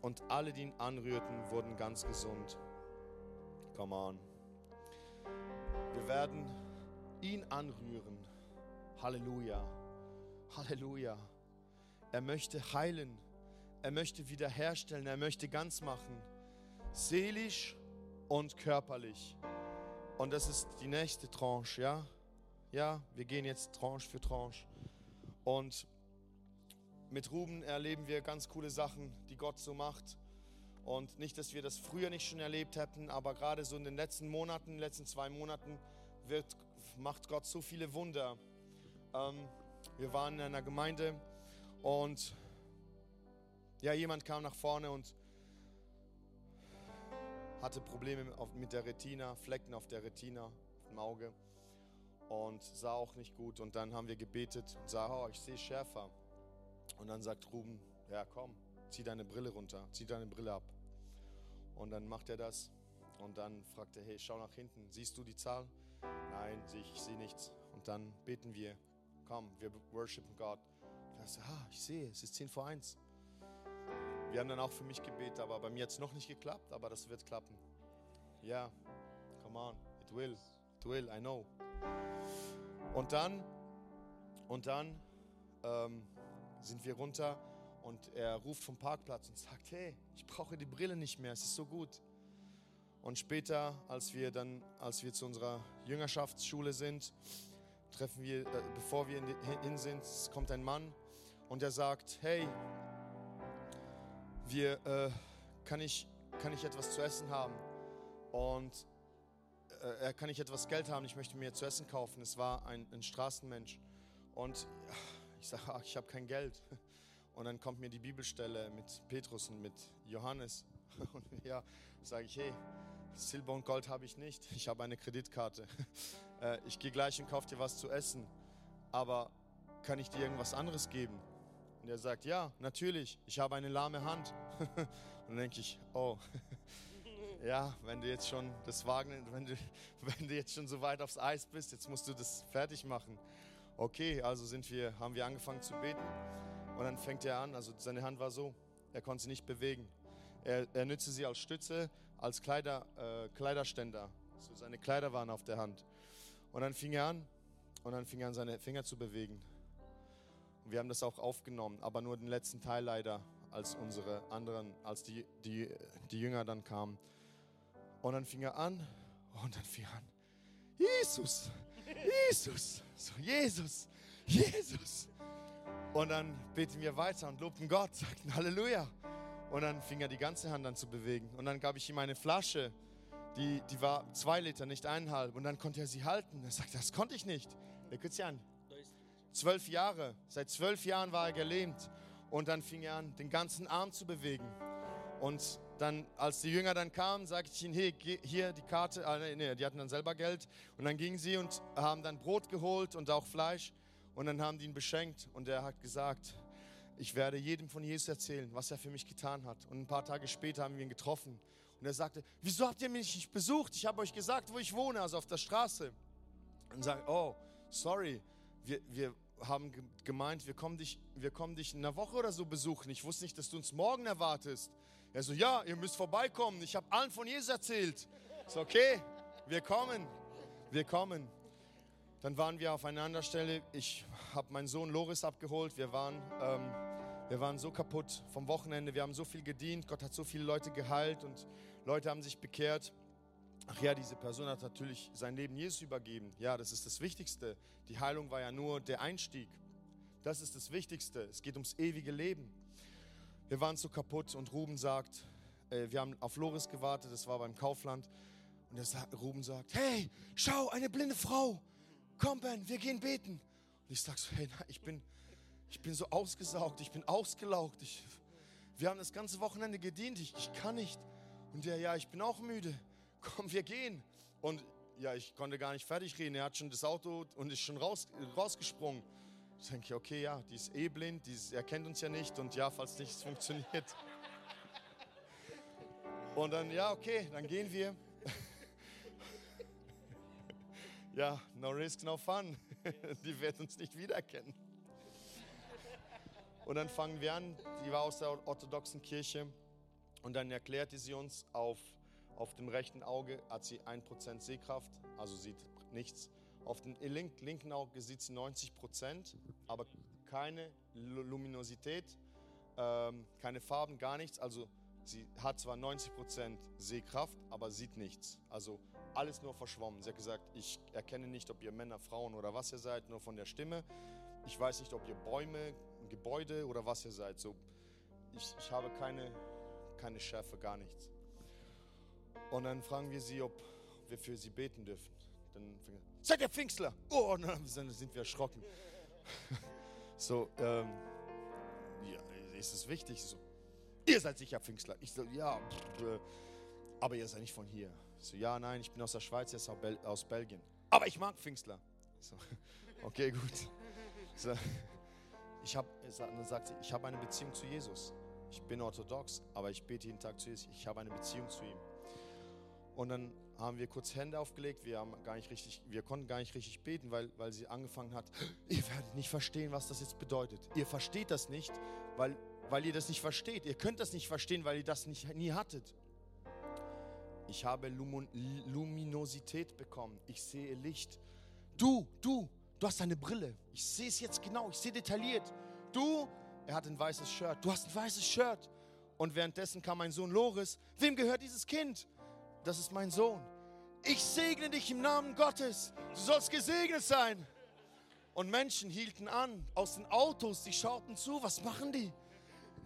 und alle, die ihn anrührten, wurden ganz gesund. Come on. Wir werden ihn anrühren. Halleluja. Halleluja. Er möchte heilen. Er möchte wiederherstellen. Er möchte ganz machen. Seelisch und körperlich. Und das ist die nächste Tranche, ja? Ja, wir gehen jetzt Tranche für Tranche. Und mit Ruben erleben wir ganz coole Sachen, die Gott so macht. Und nicht, dass wir das früher nicht schon erlebt hätten, aber gerade so in den letzten Monaten, in den letzten zwei Monaten, wird, macht Gott so viele Wunder. Ähm, wir waren in einer Gemeinde und ja, jemand kam nach vorne und hatte Probleme auf, mit der Retina, Flecken auf der Retina, im Auge und sah auch nicht gut. Und dann haben wir gebetet und sah, oh, ich sehe schärfer. Und dann sagt Ruben, ja komm, zieh deine Brille runter, zieh deine Brille ab. Und dann macht er das und dann fragt er, hey, schau nach hinten, siehst du die Zahl? Nein, ich sehe nichts. Und dann beten wir, komm, wir worshipen Gott. Ich dachte, ah, ich sehe, es ist 10 vor 1. Wir haben dann auch für mich gebetet, aber bei mir hat es noch nicht geklappt, aber das wird klappen. Ja, yeah, come on, it will, it will, I know. Und dann, und dann ähm, sind wir runter und er ruft vom Parkplatz und sagt, hey, ich brauche die Brille nicht mehr, es ist so gut. Und später, als wir dann, als wir zu unserer Jüngerschaftsschule sind, treffen wir, äh, bevor wir hin sind, kommt ein Mann und er sagt, hey, wir, äh, kann, ich, kann ich etwas zu essen haben? Und äh, kann ich etwas Geld haben? Ich möchte mir zu essen kaufen. Es war ein, ein Straßenmensch. Und ich sage, ach, ich habe kein Geld. Und dann kommt mir die Bibelstelle mit Petrus und mit Johannes. Und ja, sage ich, hey, Silber und Gold habe ich nicht. Ich habe eine Kreditkarte. Äh, ich gehe gleich und kaufe dir was zu essen. Aber kann ich dir irgendwas anderes geben? Und er sagt, ja, natürlich. Ich habe eine lahme Hand. Und dann denke ich, oh, ja, wenn du jetzt schon das Wagen, wenn du, wenn du jetzt schon so weit aufs Eis bist, jetzt musst du das fertig machen. Okay, also sind wir, haben wir angefangen zu beten. Und dann fängt er an, also seine Hand war so, er konnte sie nicht bewegen. Er, er nützte sie als Stütze, als Kleider, äh, Kleiderständer. So seine Kleider waren auf der Hand. Und dann fing er an, und dann fing er an, seine Finger zu bewegen. Wir haben das auch aufgenommen, aber nur den letzten Teil leider, als unsere anderen, als die, die, die Jünger dann kamen. Und dann fing er an, und dann fing er an, Jesus, Jesus, so Jesus, Jesus. Und dann beten wir weiter und lobten Gott, sagten Halleluja. Und dann fing er die ganze Hand an zu bewegen. Und dann gab ich ihm eine Flasche, die, die war zwei Liter, nicht eineinhalb. Und dann konnte er sie halten. Er sagte, das konnte ich nicht. Er guckt sie an. Zwölf Jahre, seit zwölf Jahren war er gelähmt. Und dann fing er an, den ganzen Arm zu bewegen. Und dann, als die Jünger dann kamen, sagte ich ihnen, hey, hier die Karte, äh, nee, die hatten dann selber Geld. Und dann gingen sie und haben dann Brot geholt und auch Fleisch. Und dann haben die ihn beschenkt und er hat gesagt, ich werde jedem von Jesus erzählen, was er für mich getan hat. Und ein paar Tage später haben wir ihn getroffen. Und er sagte, wieso habt ihr mich nicht besucht? Ich habe euch gesagt, wo ich wohne, also auf der Straße. Und sagt, oh, sorry, wir, wir haben gemeint, wir kommen, dich, wir kommen dich in einer Woche oder so besuchen. Ich wusste nicht, dass du uns morgen erwartest. Er so, ja, ihr müsst vorbeikommen. Ich habe allen von Jesus erzählt. Ist okay, wir kommen, wir kommen. Dann waren wir auf einer anderen Stelle. Ich habe meinen Sohn Loris abgeholt. Wir waren, ähm, wir waren so kaputt vom Wochenende. Wir haben so viel gedient. Gott hat so viele Leute geheilt und Leute haben sich bekehrt. Ach ja, diese Person hat natürlich sein Leben Jesus übergeben. Ja, das ist das Wichtigste. Die Heilung war ja nur der Einstieg. Das ist das Wichtigste. Es geht ums ewige Leben. Wir waren so kaputt und Ruben sagt, äh, wir haben auf Loris gewartet, das war beim Kaufland. Und der Ruben sagt, hey, schau, eine blinde Frau komm Ben, wir gehen beten. Und ich sage so, hey, na, ich, bin, ich bin so ausgesaugt, ich bin ausgelaugt. Ich, wir haben das ganze Wochenende gedient, ich, ich kann nicht. Und der, ja, ich bin auch müde. Komm, wir gehen. Und ja, ich konnte gar nicht fertig reden. Er hat schon das Auto und ist schon raus, rausgesprungen. Ich denke, okay, ja, die ist eh blind, die ist, er kennt uns ja nicht und ja, falls nichts funktioniert. Und dann, ja, okay, dann gehen wir. ja, no risk, no fun. Die wird uns nicht wiedererkennen. Und dann fangen wir an, die war aus der orthodoxen Kirche und dann erklärte sie uns, auf, auf dem rechten Auge hat sie 1% Sehkraft, also sieht nichts. Auf dem linken Auge sieht sie 90%, aber keine Luminosität, ähm, keine Farben, gar nichts. Also sie hat zwar 90% Sehkraft, aber sieht nichts. Also alles nur verschwommen. Sie hat gesagt, ich erkenne nicht, ob ihr Männer, Frauen oder was ihr seid, nur von der Stimme. Ich weiß nicht, ob ihr Bäume, Gebäude oder was ihr seid. So, ich, ich habe keine, keine Schärfe, gar nichts. Und dann fragen wir sie, ob wir für sie beten dürfen. Dann seid ihr Pfingstler? Oh, und dann sind wir erschrocken. so, ähm, ja, ist es wichtig? So, ihr seid sicher Pfingstler. Ich so, ja, äh, aber ihr seid nicht von hier. So, ja, nein, ich bin aus der Schweiz, jetzt aus Belgien. Aber ich mag Pfingstler. So, okay, gut. So, ich hab, dann sagt sie, ich habe eine Beziehung zu Jesus. Ich bin orthodox, aber ich bete jeden Tag zu Jesus. Ich habe eine Beziehung zu ihm. Und dann haben wir kurz Hände aufgelegt. Wir, haben gar nicht richtig, wir konnten gar nicht richtig beten, weil, weil sie angefangen hat, ihr werdet nicht verstehen, was das jetzt bedeutet. Ihr versteht das nicht, weil, weil ihr das nicht versteht. Ihr könnt das nicht verstehen, weil ihr das nicht, nie hattet. Ich habe Lumun Luminosität bekommen. Ich sehe Licht. Du, du, du hast eine Brille. Ich sehe es jetzt genau. Ich sehe detailliert. Du, er hat ein weißes Shirt. Du hast ein weißes Shirt. Und währenddessen kam mein Sohn Loris. Wem gehört dieses Kind? Das ist mein Sohn. Ich segne dich im Namen Gottes. Du sollst gesegnet sein. Und Menschen hielten an aus den Autos, die schauten zu, was machen die?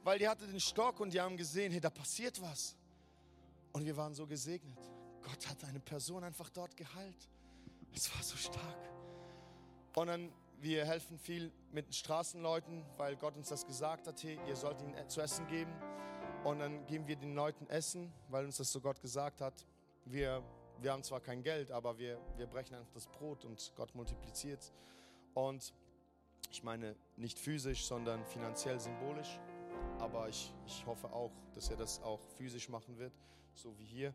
Weil die hatte den Stock und die haben gesehen, hey, da passiert was. Und wir waren so gesegnet. Gott hat eine Person einfach dort geheilt. Es war so stark. Und dann, wir helfen viel mit den Straßenleuten, weil Gott uns das gesagt hat, hey, ihr sollt ihnen zu essen geben. Und dann geben wir den Leuten Essen, weil uns das so Gott gesagt hat. Wir, wir haben zwar kein Geld, aber wir, wir brechen einfach das Brot und Gott multipliziert es. Und ich meine nicht physisch, sondern finanziell symbolisch. Aber ich, ich hoffe auch, dass er das auch physisch machen wird so wie hier.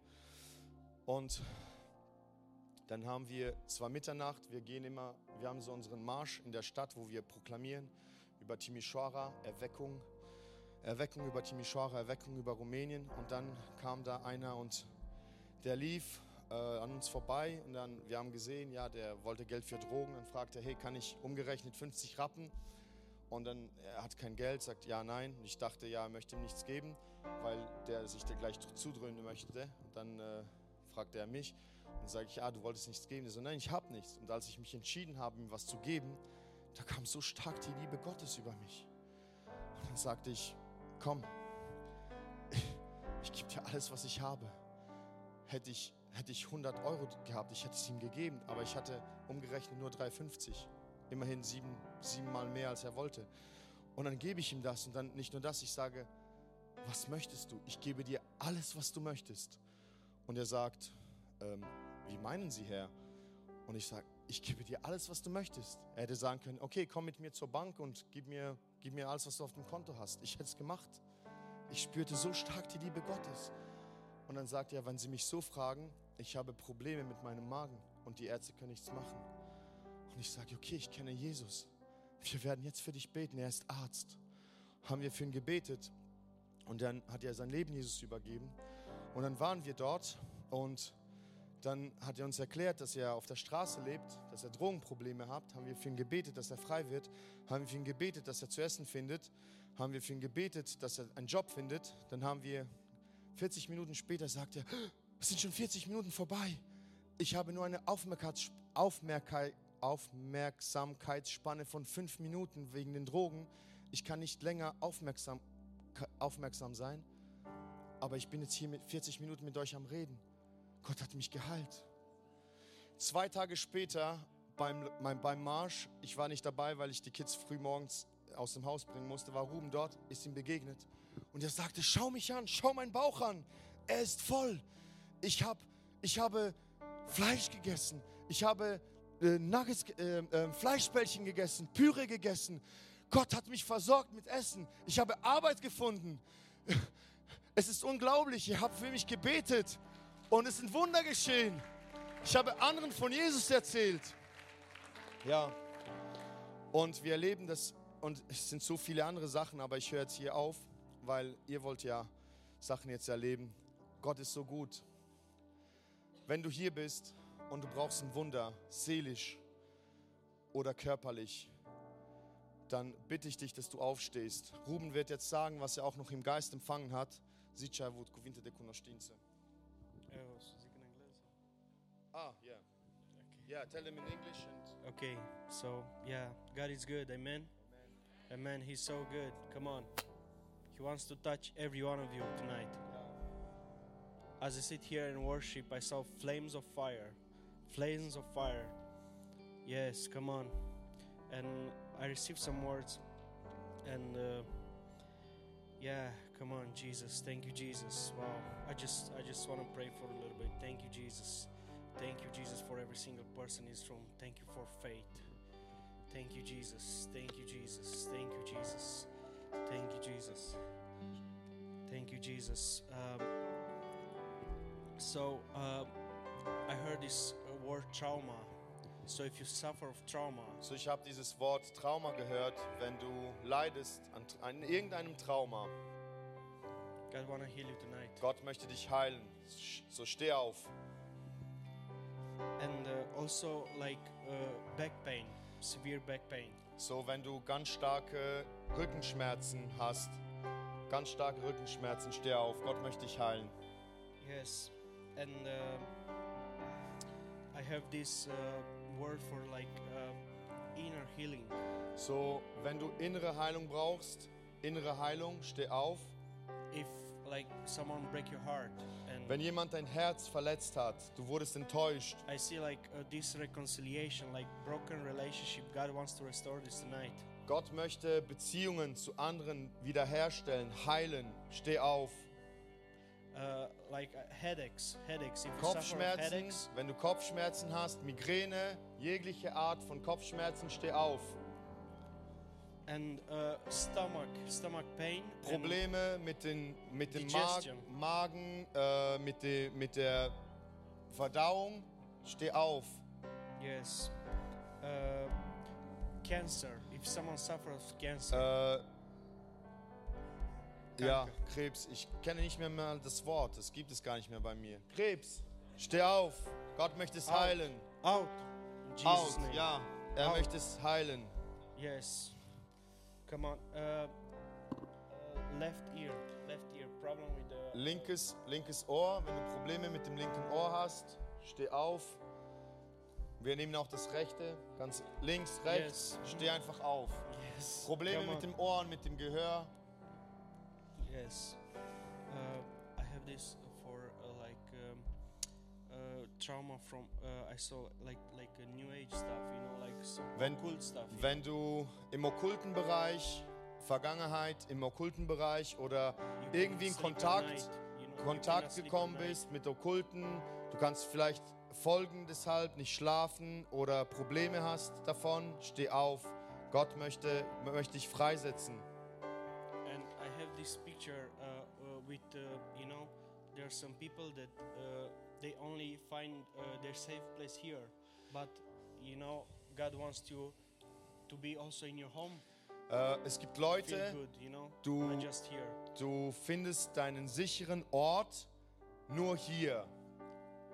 Und dann haben wir zwar Mitternacht, wir gehen immer, wir haben so unseren Marsch in der Stadt, wo wir proklamieren über Timișoara, Erweckung, Erweckung über Timișoara, Erweckung über Rumänien. Und dann kam da einer und der lief äh, an uns vorbei und dann, wir haben gesehen, ja, der wollte Geld für Drogen. Dann fragte er, hey, kann ich umgerechnet 50 Rappen? Und dann, er hat kein Geld, sagt ja, nein. Und ich dachte, ja, er möchte ihm nichts geben, weil der sich da gleich zudröhnen möchte. Und dann äh, fragte er mich und sage ich, ja, du wolltest nichts geben. Er so, nein, ich habe nichts. Und als ich mich entschieden habe, ihm was zu geben, da kam so stark die Liebe Gottes über mich. Und dann sagte ich, komm, ich, ich gebe dir alles, was ich habe. Hätte ich, hätte ich 100 Euro gehabt, ich hätte es ihm gegeben, aber ich hatte umgerechnet nur 3,50 immerhin sieben, siebenmal mehr, als er wollte. Und dann gebe ich ihm das und dann nicht nur das, ich sage, was möchtest du? Ich gebe dir alles, was du möchtest. Und er sagt, ähm, wie meinen Sie, Herr? Und ich sage, ich gebe dir alles, was du möchtest. Er hätte sagen können, okay, komm mit mir zur Bank und gib mir, gib mir alles, was du auf dem Konto hast. Ich hätte es gemacht. Ich spürte so stark die Liebe Gottes. Und dann sagt er, wenn Sie mich so fragen, ich habe Probleme mit meinem Magen und die Ärzte können nichts machen. Und ich sage, okay, ich kenne Jesus. Wir werden jetzt für dich beten. Er ist Arzt. Haben wir für ihn gebetet. Und dann hat er sein Leben Jesus übergeben. Und dann waren wir dort und dann hat er uns erklärt, dass er auf der Straße lebt, dass er Drogenprobleme hat. Haben wir für ihn gebetet, dass er frei wird. Haben wir für ihn gebetet, dass er zu essen findet. Haben wir für ihn gebetet, dass er einen Job findet. Dann haben wir 40 Minuten später sagt er, es sind schon 40 Minuten vorbei. Ich habe nur eine Aufmerksamkeit, Aufmerksamkeitsspanne von fünf Minuten wegen den Drogen. Ich kann nicht länger aufmerksam, aufmerksam sein, aber ich bin jetzt hier mit 40 Minuten mit euch am Reden. Gott hat mich geheilt. Zwei Tage später beim, beim Marsch, ich war nicht dabei, weil ich die Kids früh morgens aus dem Haus bringen musste, war Ruben dort, ist ihm begegnet. Und er sagte, schau mich an, schau meinen Bauch an. Er ist voll. Ich, hab, ich habe Fleisch gegessen. Ich habe äh, Nuggets, äh, äh, Fleischbällchen gegessen, Püree gegessen. Gott hat mich versorgt mit Essen. Ich habe Arbeit gefunden. Es ist unglaublich. Ihr habt für mich gebetet und es sind Wunder geschehen. Ich habe anderen von Jesus erzählt. Ja. Und wir erleben das und es sind so viele andere Sachen, aber ich höre jetzt hier auf, weil ihr wollt ja Sachen jetzt erleben. Gott ist so gut. Wenn du hier bist und du brauchst ein Wunder, seelisch oder körperlich, dann bitte ich dich, dass du aufstehst. Ruben wird jetzt sagen, was er auch noch im Geist empfangen hat. Zice wut cuvinte de cunoștință. Ah, yeah. Okay. Yeah, tell him in English and Okay, so yeah, God is good, amen? Amen, He's so good. Come on. He wants to touch every one of you tonight. As I sit here and worship, I saw flames of fire. Flames of fire. Yes, come on. And I received some words. And uh, yeah, come on, Jesus. Thank you, Jesus. Wow. I just I just want to pray for a little bit. Thank you, Jesus. Thank you, Jesus, for every single person in this room. Thank you for faith. Thank you, Jesus. Thank you, Jesus. Thank you, Jesus. Thank you, Jesus. Thank you, Jesus. Um, So uh, I heard this uh, word trauma. So if you suffer of trauma, So, ich habe dieses Wort Trauma gehört, wenn du leidest an, an irgendeinem Trauma. Gott möchte dich heilen. So steh auf. And uh, also like uh, back pain, severe back pain. So, wenn du ganz starke Rückenschmerzen hast, ganz starke Rückenschmerzen, steh auf. Gott möchte dich heilen. Yes, and uh, I have this uh, word for like uh, inner healing. So, wenn du innere Heilung brauchst, innere Heilung, steh auf. If like someone break your heart and Wenn jemand dein Herz verletzt hat, du wurdest enttäuscht, I see like uh, this reconciliation, like broken relationship. God wants to restore this tonight. Gott möchte Beziehungen zu anderen wiederherstellen, heilen. Steh auf. Uh, like uh, headaches, headaches. If you suffer Kopfschmerzen, headaches, wenn du Kopfschmerzen hast, Migräne, jegliche Art von Kopfschmerzen, steh auf. And uh, stomach, stomach pain. Probleme mit, den, mit dem Mag Digestion. Magen, äh, mit, de, mit der Verdauung, steh auf. yes. Uh, cancer. If someone suffers cancer, Äh, ja. Krebs. Ich kenne nicht mehr mal das Wort. Das gibt es gar nicht mehr bei mir. Krebs. Steh auf. Gott möchte es Out. heilen. out. In Jesus' Out. name. Ja, er Out. möchte es heilen. Yes. Come on. Uh, uh, left ear. Left ear. Problem with the. Linkes, linkes Ohr. Wenn du Probleme mit dem linken Ohr hast, steh auf. Wir nehmen auch das rechte. Ganz links, rechts. Yes. Steh einfach auf. Yes. Probleme mit dem Ohr und mit dem Gehör. Yes. Uh, I have this trauma from uh, I saw like like a new age stuff, you know, like some Wenn- occult stuff. you Wenn du im okkulten Bereich, Vergangenheit, im okkulten Bereich oder. You irgendwie in Kontakt- night, you know, you Kontakt gekommen bist mit Okkulten, du kannst vielleicht folgen deshalb, nicht schlafen oder Probleme hast davon, steh auf. Gott möchte, möchte dich freisetzen. And I have this picture uh, uh, with, uh, you know, there are some people that uh, they only find uh, their safe place here, but you know, God wants you to be also in your home. Äh, es gibt Leute, good, you know, du- not just here. du findest deinen sicheren Ort nur hier.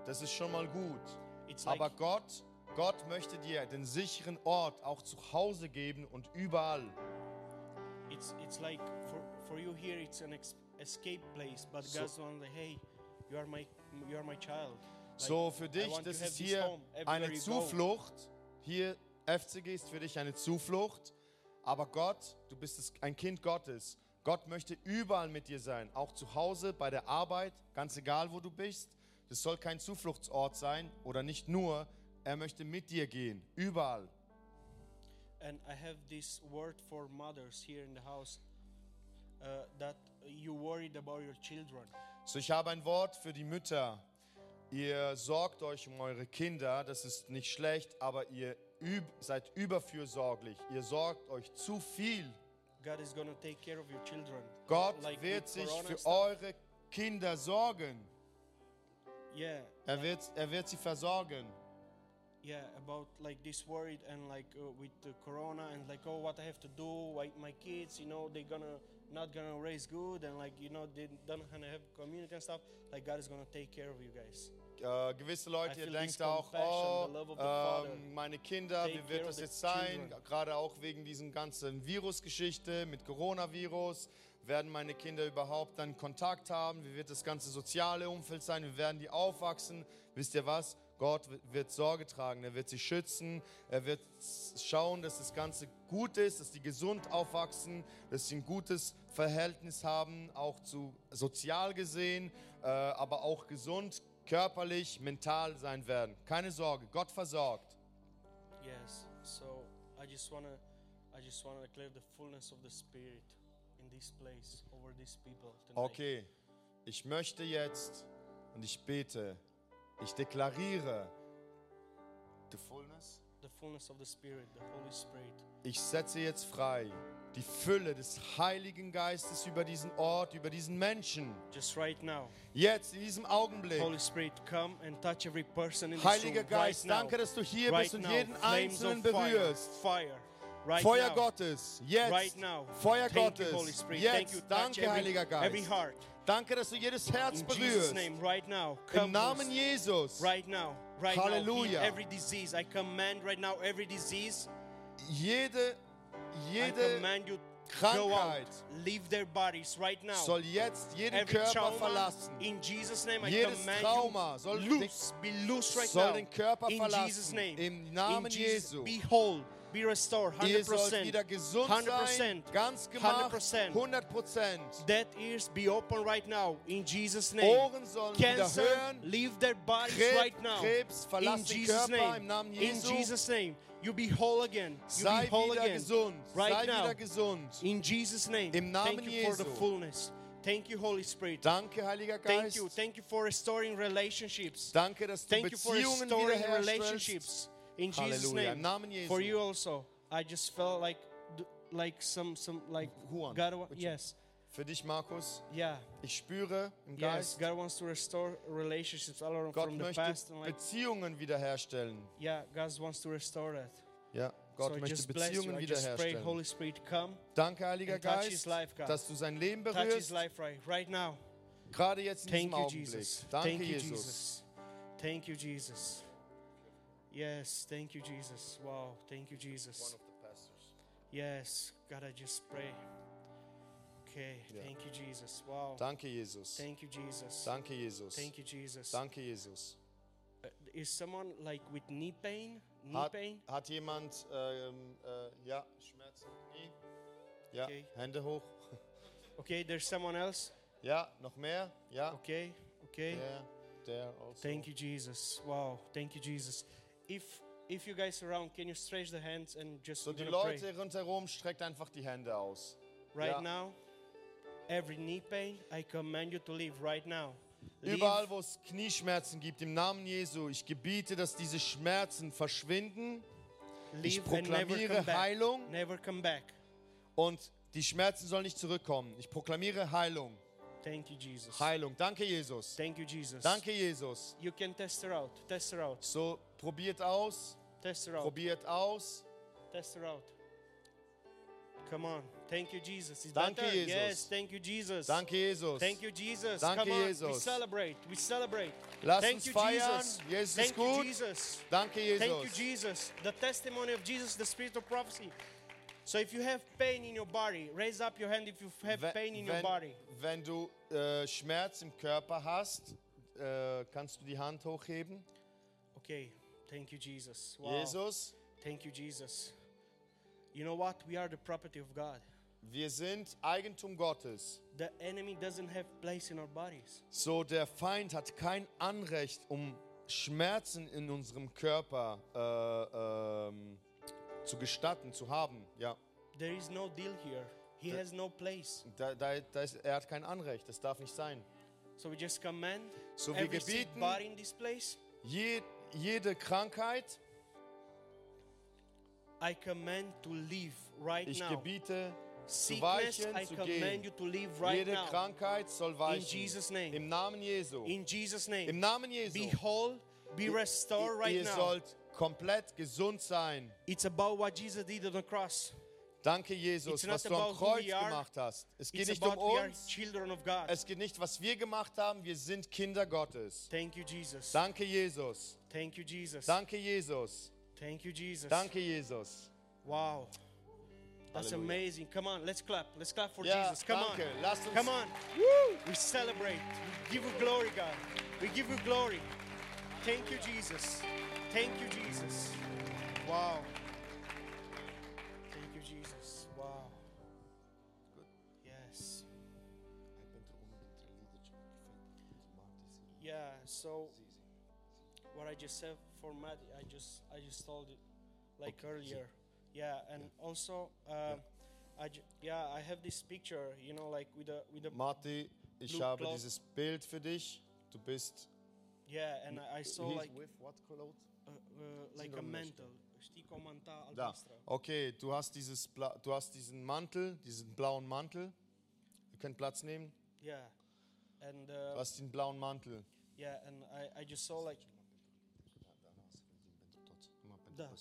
Das ist schon mal gut. It's like Aber Gott, Gott möchte dir den sicheren Ort auch zu Hause geben und überall. it's it's like for for you here, it's an escape place, but So- God's one like, hey, you are my you are my child. So für dich, das ist hier eine. Zuflucht. Hier, FCG ist für dich eine Zuflucht. Aber Gott, du bist ein Kind Gottes. Gott möchte überall mit dir sein, auch zu Hause, bei der Arbeit, ganz egal wo du bist. Das soll kein Zufluchtsort sein oder nicht nur. Er möchte mit dir gehen, überall. And I have this word for mothers here in the house uh, that you worried about your children. So, ich habe ein Wort für die Mütter. Ihr sorgt euch um eure Kinder, das ist nicht schlecht, aber ihr üb seid überfürsorglich. Ihr sorgt euch zu viel. God is gonna take care of your children. Gott Like wird with sich für eure Kinder sorgen. Yeah, Er wird, er wird sie versorgen. yeah, about like this worried and like uh, with the corona and like oh what I have to do, like my kids, you know, they're gonna not gonna raise good and like you know they don't gonna have community and stuff. Like God is gonna take care of you guys. Äh, gewisse Leute, ihr denkt auch, oh, ähm, meine Kinder, wie wird das jetzt sein? Gerade auch wegen diesen ganzen Virusgeschichte mit Coronavirus. Werden meine Kinder überhaupt dann Kontakt haben? Wie wird das ganze soziale Umfeld sein? Wie werden die aufwachsen? Wisst ihr was? Gott wird- Sorge tragen, er wird sie schützen, er wird schauen, dass das Ganze gut ist, dass die gesund aufwachsen, dass sie ein gutes Verhältnis haben, auch zu sozial gesehen, äh, aber auch gesund, körperlich, mental sein werden. Keine Sorge, Gott versorgt. Yes. So I just wanna, I just wanna declare the fullness of the Spirit in this place over these people tonight. Okay, ich möchte jetzt und ich bete, ich deklariere, the fullness, The fullness of the Spirit, the Holy Spirit. ich setze jetzt frei die Fülle des Heiligen Geistes über diesen Ort, über diesen Menschen. Just right now. Jetzt, in diesem Augenblick. Holy Spirit, come and touch every person in this Heiliger room Geist, right danke, dass du hier right bist und now. jeden Flames Einzelnen of fire, berührst. Fire. Right Feuer now. Gottes, jetzt. Right now. Feuer Thank you, Gottes, Holy Spirit. Thank you. jetzt. Danke, every, Heiliger every Geist. heart. Danke, dass du jedes Herz In Jesus' name, right now. Come, Im Namen Jesus. Right now, right Halleluja. now, every disease. I command right now every disease. Jede, jede Krankheit leave their bodies right now. soll jetzt jeden every Körper trauma, verlassen. in Jesus' name, I Jedes command Trauma soll loose, be loose right soll now. den Körper in verlassen. Jesus' name, Im Namen in Jesus, Jesu. be whole, be restored, Ihr sollt 100%. wieder gesund 100%. sein, ganz gemacht, 100%. 100 Prozent. Dead ears be open right now in Jesus' name. Ohren sollen Cancer, hören. leave their bodies Krebs, right now. Krebs, in Jesus' Körper name. im Namen In Jesus' name. You be whole again. You Sei be whole again. gesund. Right Sei now. wieder gesund. In Jesus' name. Im Namen Thank you for the fullness. Thank you, Holy Spirit. Danke, Heiliger Thank you. Thank you for restoring relationships. Danke, dass du Thank you for restoring relationships. In Jesus' Halleluja. Im name. Namen Jesu. For you also. I just felt like like some some like Juan, God wa- would you- yes. Für dich, Markus, Yeah. ich spüre im Yes, Geist, God wants to restore relationships all around Gott from the möchte past and like Beziehungen wiederherstellen. yeah, God wants to restore that. Ja, Gott so I möchte just bless you. Beziehungen I just pray, wiederherstellen. Holy Spirit, come, Danke, Heiliger and touch Geist, life, God. dass du sein Leben touch his berührst, life right right now. gerade jetzt in diesem Thank you, Augenblick. Jesus. Danke, Thank you, Jesus. Jesus. Thank you, Jesus. Yes, thank you, Jesus. Wow, thank you, Jesus. One of the pastors. Yes, God, I just pray. Okay, Yeah. thank you, Jesus. Wow. Danke, Jesus. Thank you, Jesus. Danke, Jesus. Thank you, Jesus. Danke, Jesus. Uh, is someone like with knee pain? Knee Hat, pain? hat jemand, ähm, äh, ja, Schmerzen? Knie? Ja, Okay. Hände hoch. Okay, there's someone else. Ja, noch mehr? Ja, Okay, okay. der, der also. Thank you, Jesus. Wow, thank you, Jesus. If if you guys around, can you stretch the hands and just So, die gonna pray. Leute rundherum, streckt einfach die Hände aus. right Ja. now? Every knee pain, I command you to leave right now. Leave. Überall, wo es Knieschmerzen gibt, im Namen Jesu, ich gebiete, dass diese Schmerzen verschwinden. Ich leave and never proklamiere come back. Heilung Never come back. und die Schmerzen sollen nicht zurückkommen. Ich proklamiere Heilung. Thank you, Jesus. Heilung. Danke, Jesus. Thank you, Jesus. Danke, Jesus. You can test her out. Test her out. So, probiert aus, Test her out. probiert aus. Test her out. Come on. Thank you, Jesus. Is Danke, better? Jesus. Yes, thank you, Jesus. Danke, Jesus. Thank you, Jesus. Danke, Come on. We Jesus. celebrate. We celebrate. Lass Thank uns you, feiern. Jesus. Jesus ist Thank you, gut. Jesus. Danke, Jesus. Thank you, Jesus. The testimony of Jesus, the spirit of prophecy. So if you have pain in your body, raise up your hand if you have Wenn- pain in your wenn, body. wenn du äh, Schmerz im Körper hast, äh, kannst du die Hand hochheben. Okay. Thank you, Jesus. Wow. Jesus, Thank you, Jesus. You know what? We are the property of God. wir sind Eigentum Gottes. The enemy doesn't have place in our bodies. So der Feind hat kein Anrecht, um Schmerzen in unserem Körper äh, ähm, zu gestatten, zu haben. Ja, There is no deal here. He The- has no place. da, da, da ist, er hat kein Anrecht. Das darf nicht sein. So we just command So wir every gebieten body in this place. je, jede Krankheit. I command to leave right Ich gebiete Sickness, weichen, I zu gehen. right Jede now. Krankheit soll weichen. Jesus' name. Im Namen Jesu. In Jesus' Im name. Namen Jesu. Be whole, be restored right Ihr now. sollt komplett gesund sein. It's about what Jesus did on the cross. Danke, Jesus, It's was du am Kreuz gemacht hast. Es geht It's nicht um uns. children of God. Es geht nicht, was wir gemacht haben. Wir sind Kinder Gottes. Thank you, Jesus. Danke, Jesus. Thank you, Jesus. Danke, Jesus. Thank you, Jesus. Danke, Jesus. Wow. That's Hallelujah. amazing. Come on, let's clap. Let's clap for Ja, Jesus. Come danke. on. Lasst uns Come on. Woo! We celebrate. We give you glory, God. We give you glory. Thank you, Jesus. Thank you, Jesus. Wow. Thank you, Jesus. Wow. Yes. Yeah, so what I just said for Matt, I just I just told it like earlier. Yeah, and also um, I ju- yeah I have this picture, you know, like with a with a Marty, ich habe cloth. dieses Bild für dich. Du bist yeah, and I, I saw like with what clothes? uh, uh, like a mantle, știi, cu o manta Da. Okay, du hast, dieses Bla du hast diesen Mantel, diesen blauen Mantel. Ihr könnt Platz nehmen. Yeah. And Du uh, hast den blauen Mantel. yeah, and I, I just saw like Da.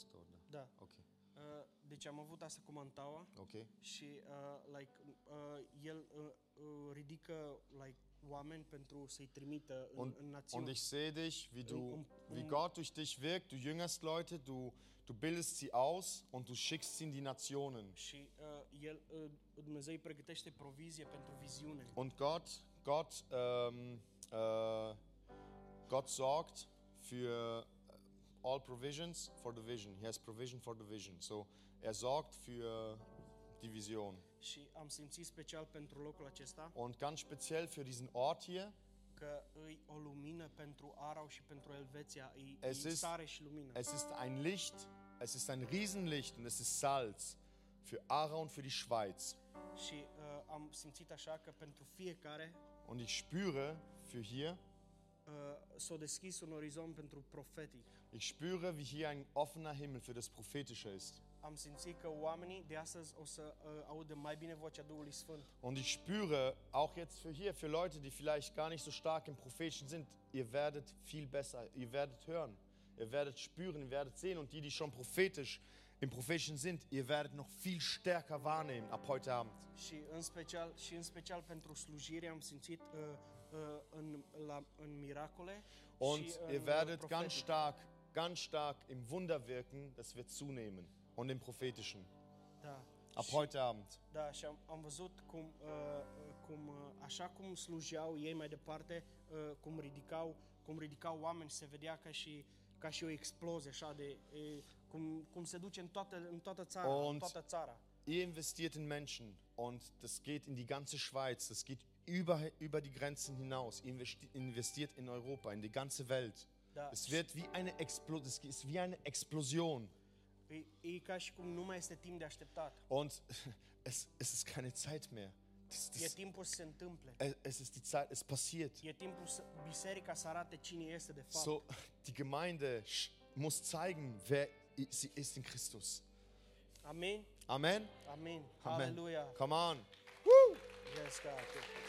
da. Okay. Uh, deci am avut asta cu mantaua Okay. și uh, like uh, el uh, uh, ridică like oameni pentru să-i trimită în, Und, în und ich sehe dich, wie du, Um- wie Gott durch dich wirkt. Du jüngerst Leute, du, du bildest sie aus und du schickst sie in die Nationen. Și uh, el, uh, Dumnezeu îi pregătește provizie pentru viziune. Und Gott, Gott, ähm, äh, Gott sorgt für all provisions for the vision. He has provision for the vision. So er sorgt für die Vision. Și am simțit special pentru locul acesta Und ganz speziell für diesen Ort hier, că îi o lumină pentru Arau și pentru Elveția, îi, Es îi ist- sare și lumină. es ist ein Licht, es ist ein Riesenlicht und es ist Salz für Aarau und für die Schweiz. Și uh, am simțit așa că pentru fiecare Und ich spüre für hier, uh, s-a deschis un orizont pentru profetic. Ich spüre, wie hier ein offener Himmel für das Prophetische ist. Am simțit că oamenii de astăzi o să uh, audă mai bine vocea Duhului Sfânt. Und ich spüre, auch jetzt für hier, für Leute, die vielleicht gar nicht so stark im Prophetischen sind, ihr werdet viel besser, ihr werdet hören, ihr werdet spüren, ihr werdet sehen. Und die, die schon prophetisch im Prophetischen sind, ihr werdet noch viel stärker wahrnehmen ab heute Abend. Și în special, și în special pentru slujire am simțit uh, uh, în, la, în miracole Und și în ihr uh, werdet profetic. ganz stark, ganz stark im Wunderwirken, das wird zunehmen. Und im Prophetischen. Da. Ab heute Abend. Da, și am, am văzut cum, uh, uh, cum uh, așa cum slujeau ei mai departe, uh, cum ridicau, cum ridicau oameni, se vedea ca și ca și o explozie așa de e, cum, cum se duce în toată în toată țara, în Und- toată țara. Ihr investiert in Menschen und das geht in die ganze Schweiz, das geht über, über die Grenzen hinaus. Ihr investi- investiert in Europa, in die ganze Welt. Da. Es wird wie eine, Explo es ist wie eine Explosion. E, e ca și cum nu mai este timp de așteptat. Und es, es ist keine Zeit mehr. Das, E das, timpul să se întâmple. es- es ist die Zeit, es passiert. E timpul să biserica să arate cine este de fapt. So, die Gemeinde muss zeigen, wer sie ist in Christus. Amin. Amen? Amin. Amen. Aleluia. Come on. Yes, God.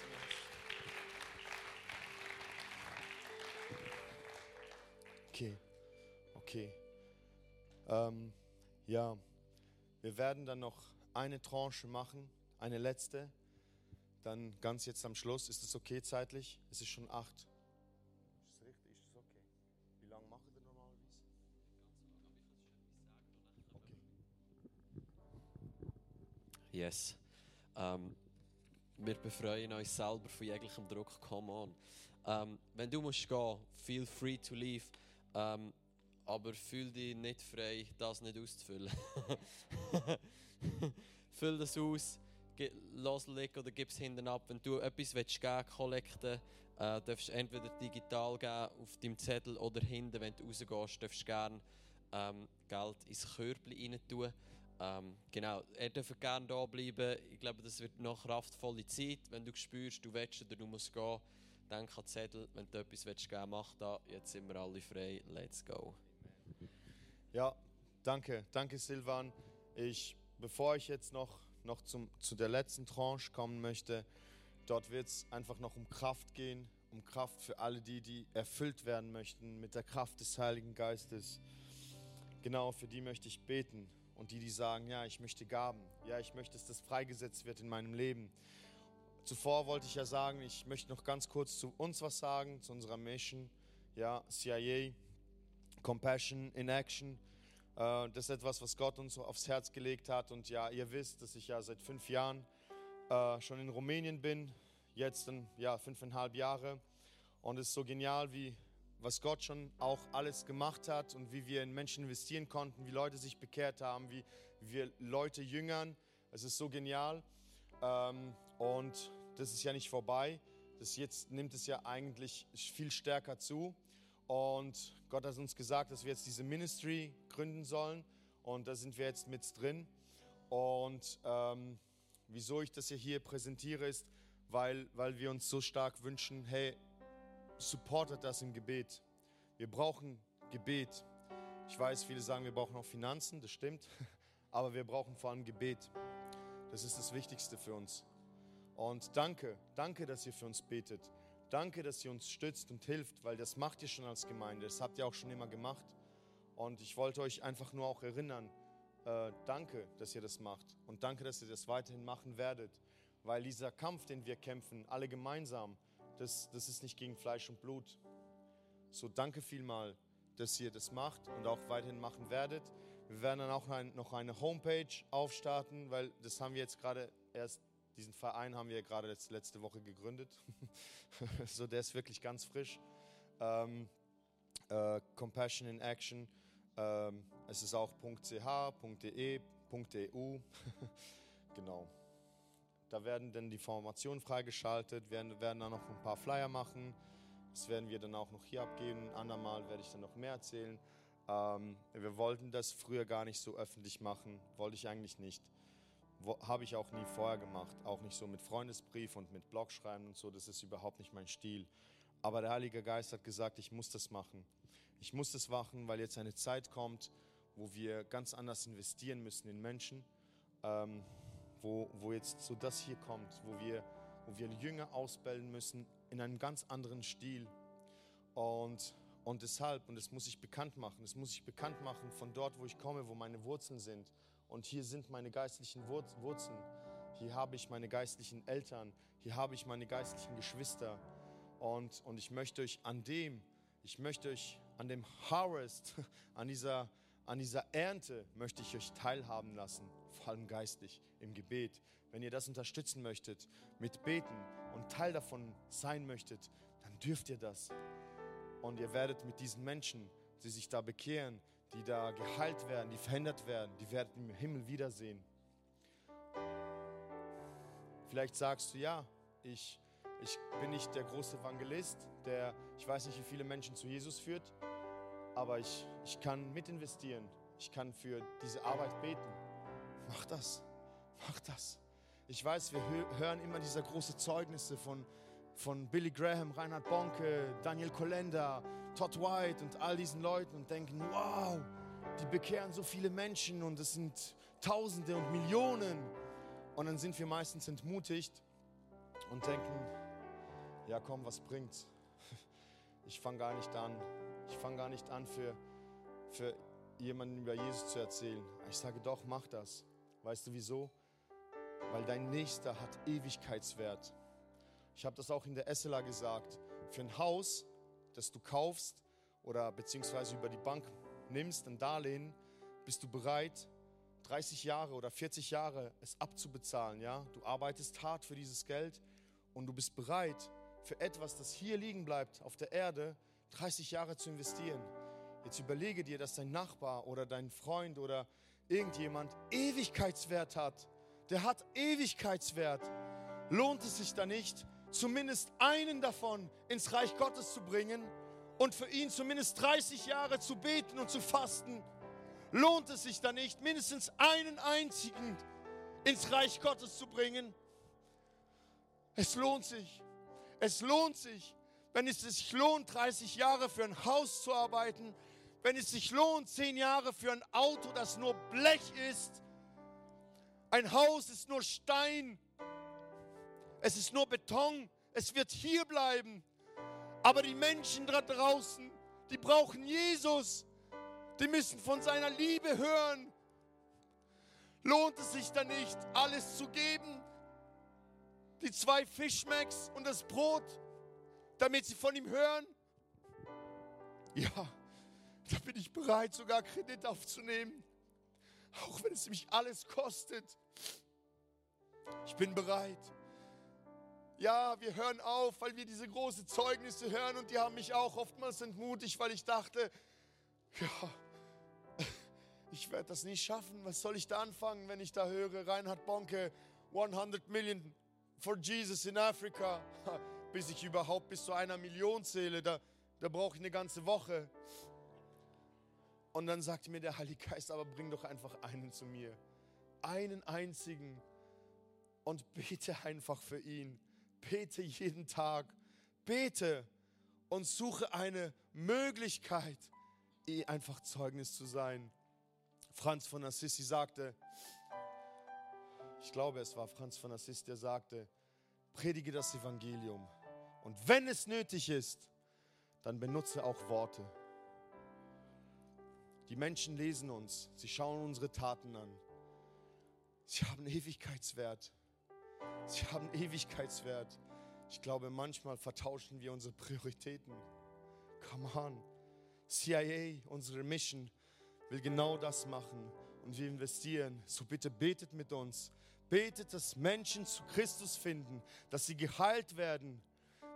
Okay, okay. Ähm, ja, wir werden dann noch eine Tranche machen, eine letzte. Dann ganz jetzt am Schluss. Ist es okay zeitlich? Es ist schon acht. Ist es richtig? Ist es okay? Wie lange machen wir normalerweise? Okay. Yes. Ähm, wir befreien uns selber von jeglichem Druck. Come on. Ähm, wenn du musst gehen, feel free to leave. Ähm, aber fühl dich nicht frei, das nicht auszufüllen. Füll das aus, liegen oder gib es hinten ab. Wenn du etwas willst, geben kollekten äh, darfst du entweder digital geben auf deinem Zettel oder hinten, wenn du rausgehst, darfst du gerne ähm, Geld ins Körbchen rein tun. Ähm, genau, er darf gerne da bleiben. Ich glaube, das wird noch kraftvolle Zeit. Wenn du spürst, du willst oder du musst gehen, denk an Zettel. Wenn du etwas willst, geben, mach da. Jetzt sind wir alle frei. Let's go. Ja, danke, danke Silvan. Ich, bevor ich jetzt noch, noch zum, zu der letzten Tranche kommen möchte, dort wird es einfach noch um Kraft gehen, um Kraft für alle die, die erfüllt werden möchten mit der Kraft des Heiligen Geistes. Genau, für die möchte ich beten. Und die, die sagen, ja, ich möchte Gaben, ja, ich möchte, dass das freigesetzt wird in meinem Leben. Zuvor wollte ich ja sagen, ich möchte noch ganz kurz zu uns was sagen, zu unserer Mission, ja, CIA, Compassion in Action. Äh, Das ist etwas, was Gott uns aufs Herz gelegt hat. Und ja, ihr wisst, dass ich ja seit fünf Jahren äh, schon in Rumänien bin. Jetzt in, ja, fünfeinhalb Jahre. Und es ist so genial, wie was Gott schon auch alles gemacht hat und wie wir in Menschen investieren konnten, wie Leute sich bekehrt haben, wie wir Leute jüngern. Es ist so genial. Ähm, und das ist ja nicht vorbei. Das jetzt nimmt es ja eigentlich viel stärker zu. Und Gott hat uns gesagt, dass wir jetzt diese Ministry gründen sollen. Und da sind wir jetzt mit drin. Und ähm, wieso ich das ja hier präsentiere, ist, weil, weil wir uns so stark wünschen, hey, supportet das im Gebet. Wir brauchen Gebet. Ich weiß, viele sagen, wir brauchen auch Finanzen, das stimmt, aber wir brauchen vor allem Gebet. Das ist das Wichtigste für uns. Und danke, danke, dass ihr für uns betet. Danke, dass ihr uns stützt und hilft, weil das macht ihr schon als Gemeinde. Das habt ihr auch schon immer gemacht. Und ich wollte euch einfach nur auch erinnern, äh, danke, dass ihr das macht. Und danke, dass ihr das weiterhin machen werdet. Weil dieser Kampf, den wir kämpfen, alle gemeinsam, das, das ist nicht gegen Fleisch und Blut. So danke vielmal, dass ihr das macht und auch weiterhin machen werdet. Wir werden dann auch ein, noch eine Homepage aufstarten, weil das haben wir jetzt gerade erst, diesen Verein haben wir gerade letzte Woche gegründet. so der ist wirklich ganz frisch. Ähm, äh, Compassion in Action. Ähm, es ist auch .ch, .de, .eu. genau. Da werden dann die Formationen freigeschaltet, werden, werden dann noch ein paar Flyer machen. Das werden wir dann auch noch hier abgeben. Ein andermal werde ich dann noch mehr erzählen. Ähm, wir wollten das früher gar nicht so öffentlich machen. Wollte ich eigentlich nicht. Habe ich auch nie vorher gemacht. Auch nicht so mit Freundesbrief und mit Blogschreiben und so. Das ist überhaupt nicht mein Stil. Aber der Heilige Geist hat gesagt, ich muss das machen. Ich muss das machen, weil jetzt eine Zeit kommt, wo wir ganz anders investieren müssen in Menschen. Ähm, wo, wo jetzt so das hier kommt, wo wir, wo wir Jünger ausbilden müssen in einem ganz anderen Stil. Und, und deshalb, und das muss ich bekannt machen, das muss ich bekannt machen von dort, wo ich komme, wo meine Wurzeln sind. Und hier sind meine geistlichen Wurzeln. Hier habe ich meine geistlichen Eltern. Hier habe ich meine geistlichen Geschwister. Und, und ich möchte euch an dem, ich möchte euch an dem Harvest, an dieser, an dieser Ernte, möchte ich euch teilhaben lassen vor allem geistlich, im Gebet. Wenn ihr das unterstützen möchtet, mit Beten und Teil davon sein möchtet, dann dürft ihr das. Und ihr werdet mit diesen Menschen, die sich da bekehren, die da geheilt werden, die verändert werden, die werdet im Himmel wiedersehen. Vielleicht sagst du, ja, ich, ich bin nicht der große Evangelist, der, ich weiß nicht, wie viele Menschen zu Jesus führt, aber ich, ich kann mitinvestieren. Ich kann für diese Arbeit beten. Mach das, mach das. Ich weiß, wir hören immer diese großen Zeugnisse von, von Billy Graham, Reinhard Bonke, Daniel Kolenda, Todd White und all diesen Leuten und denken, wow, die bekehren so viele Menschen und es sind Tausende und Millionen. Und dann sind wir meistens entmutigt und denken, ja komm, was bringt's? Ich fange gar nicht an. Ich fange gar nicht an, für, für jemanden über Jesus zu erzählen. Ich sage doch, mach das. Weißt du wieso? Weil dein Nächster hat Ewigkeitswert. Ich habe das auch in der Essela gesagt. Für ein Haus, das du kaufst oder beziehungsweise über die Bank nimmst, ein Darlehen, bist du bereit, 30 Jahre oder 40 Jahre es abzubezahlen. Ja? Du arbeitest hart für dieses Geld und du bist bereit, für etwas, das hier liegen bleibt auf der Erde, 30 Jahre zu investieren. Jetzt überlege dir, dass dein Nachbar oder dein Freund oder irgendjemand Ewigkeitswert hat, der hat Ewigkeitswert, lohnt es sich da nicht, zumindest einen davon ins Reich Gottes zu bringen und für ihn zumindest 30 Jahre zu beten und zu fasten? Lohnt es sich da nicht, mindestens einen einzigen ins Reich Gottes zu bringen? Es lohnt sich. Es lohnt sich, wenn es sich lohnt, 30 Jahre für ein Haus zu arbeiten, wenn es sich lohnt, zehn Jahre für ein Auto, das nur Blech ist. Ein Haus ist nur Stein. Es ist nur Beton. Es wird hier bleiben. Aber die Menschen da draußen, die brauchen Jesus. Die müssen von seiner Liebe hören. Lohnt es sich dann nicht, alles zu geben? Die zwei Fischmecks und das Brot, damit sie von ihm hören? Ja. Da bin ich bereit, sogar Kredit aufzunehmen, auch wenn es mich alles kostet. Ich bin bereit. Ja, wir hören auf, weil wir diese großen Zeugnisse hören und die haben mich auch oftmals entmutigt, weil ich dachte, ja, ich werde das nicht schaffen. Was soll ich da anfangen, wenn ich da höre, Reinhard Bonke, 100 Million for Jesus in Africa, bis ich überhaupt bis zu einer Million zähle, da, da brauche ich eine ganze Woche. Und dann sagte mir der Heilige Geist, aber bring doch einfach einen zu mir. Einen einzigen. Und bete einfach für ihn. Bete jeden Tag. Bete und suche eine Möglichkeit, eh einfach Zeugnis zu sein. Franz von Assisi sagte, ich glaube, es war Franz von Assisi, der sagte, predige das Evangelium. Und wenn es nötig ist, dann benutze auch Worte. Die Menschen lesen uns, sie schauen unsere Taten an. Sie haben Ewigkeitswert. Sie haben Ewigkeitswert. Ich glaube, manchmal vertauschen wir unsere Prioritäten. Come on. CIA, unsere Mission, will genau das machen und wir investieren. So bitte betet mit uns. Betet, dass Menschen zu Christus finden, dass sie geheilt werden.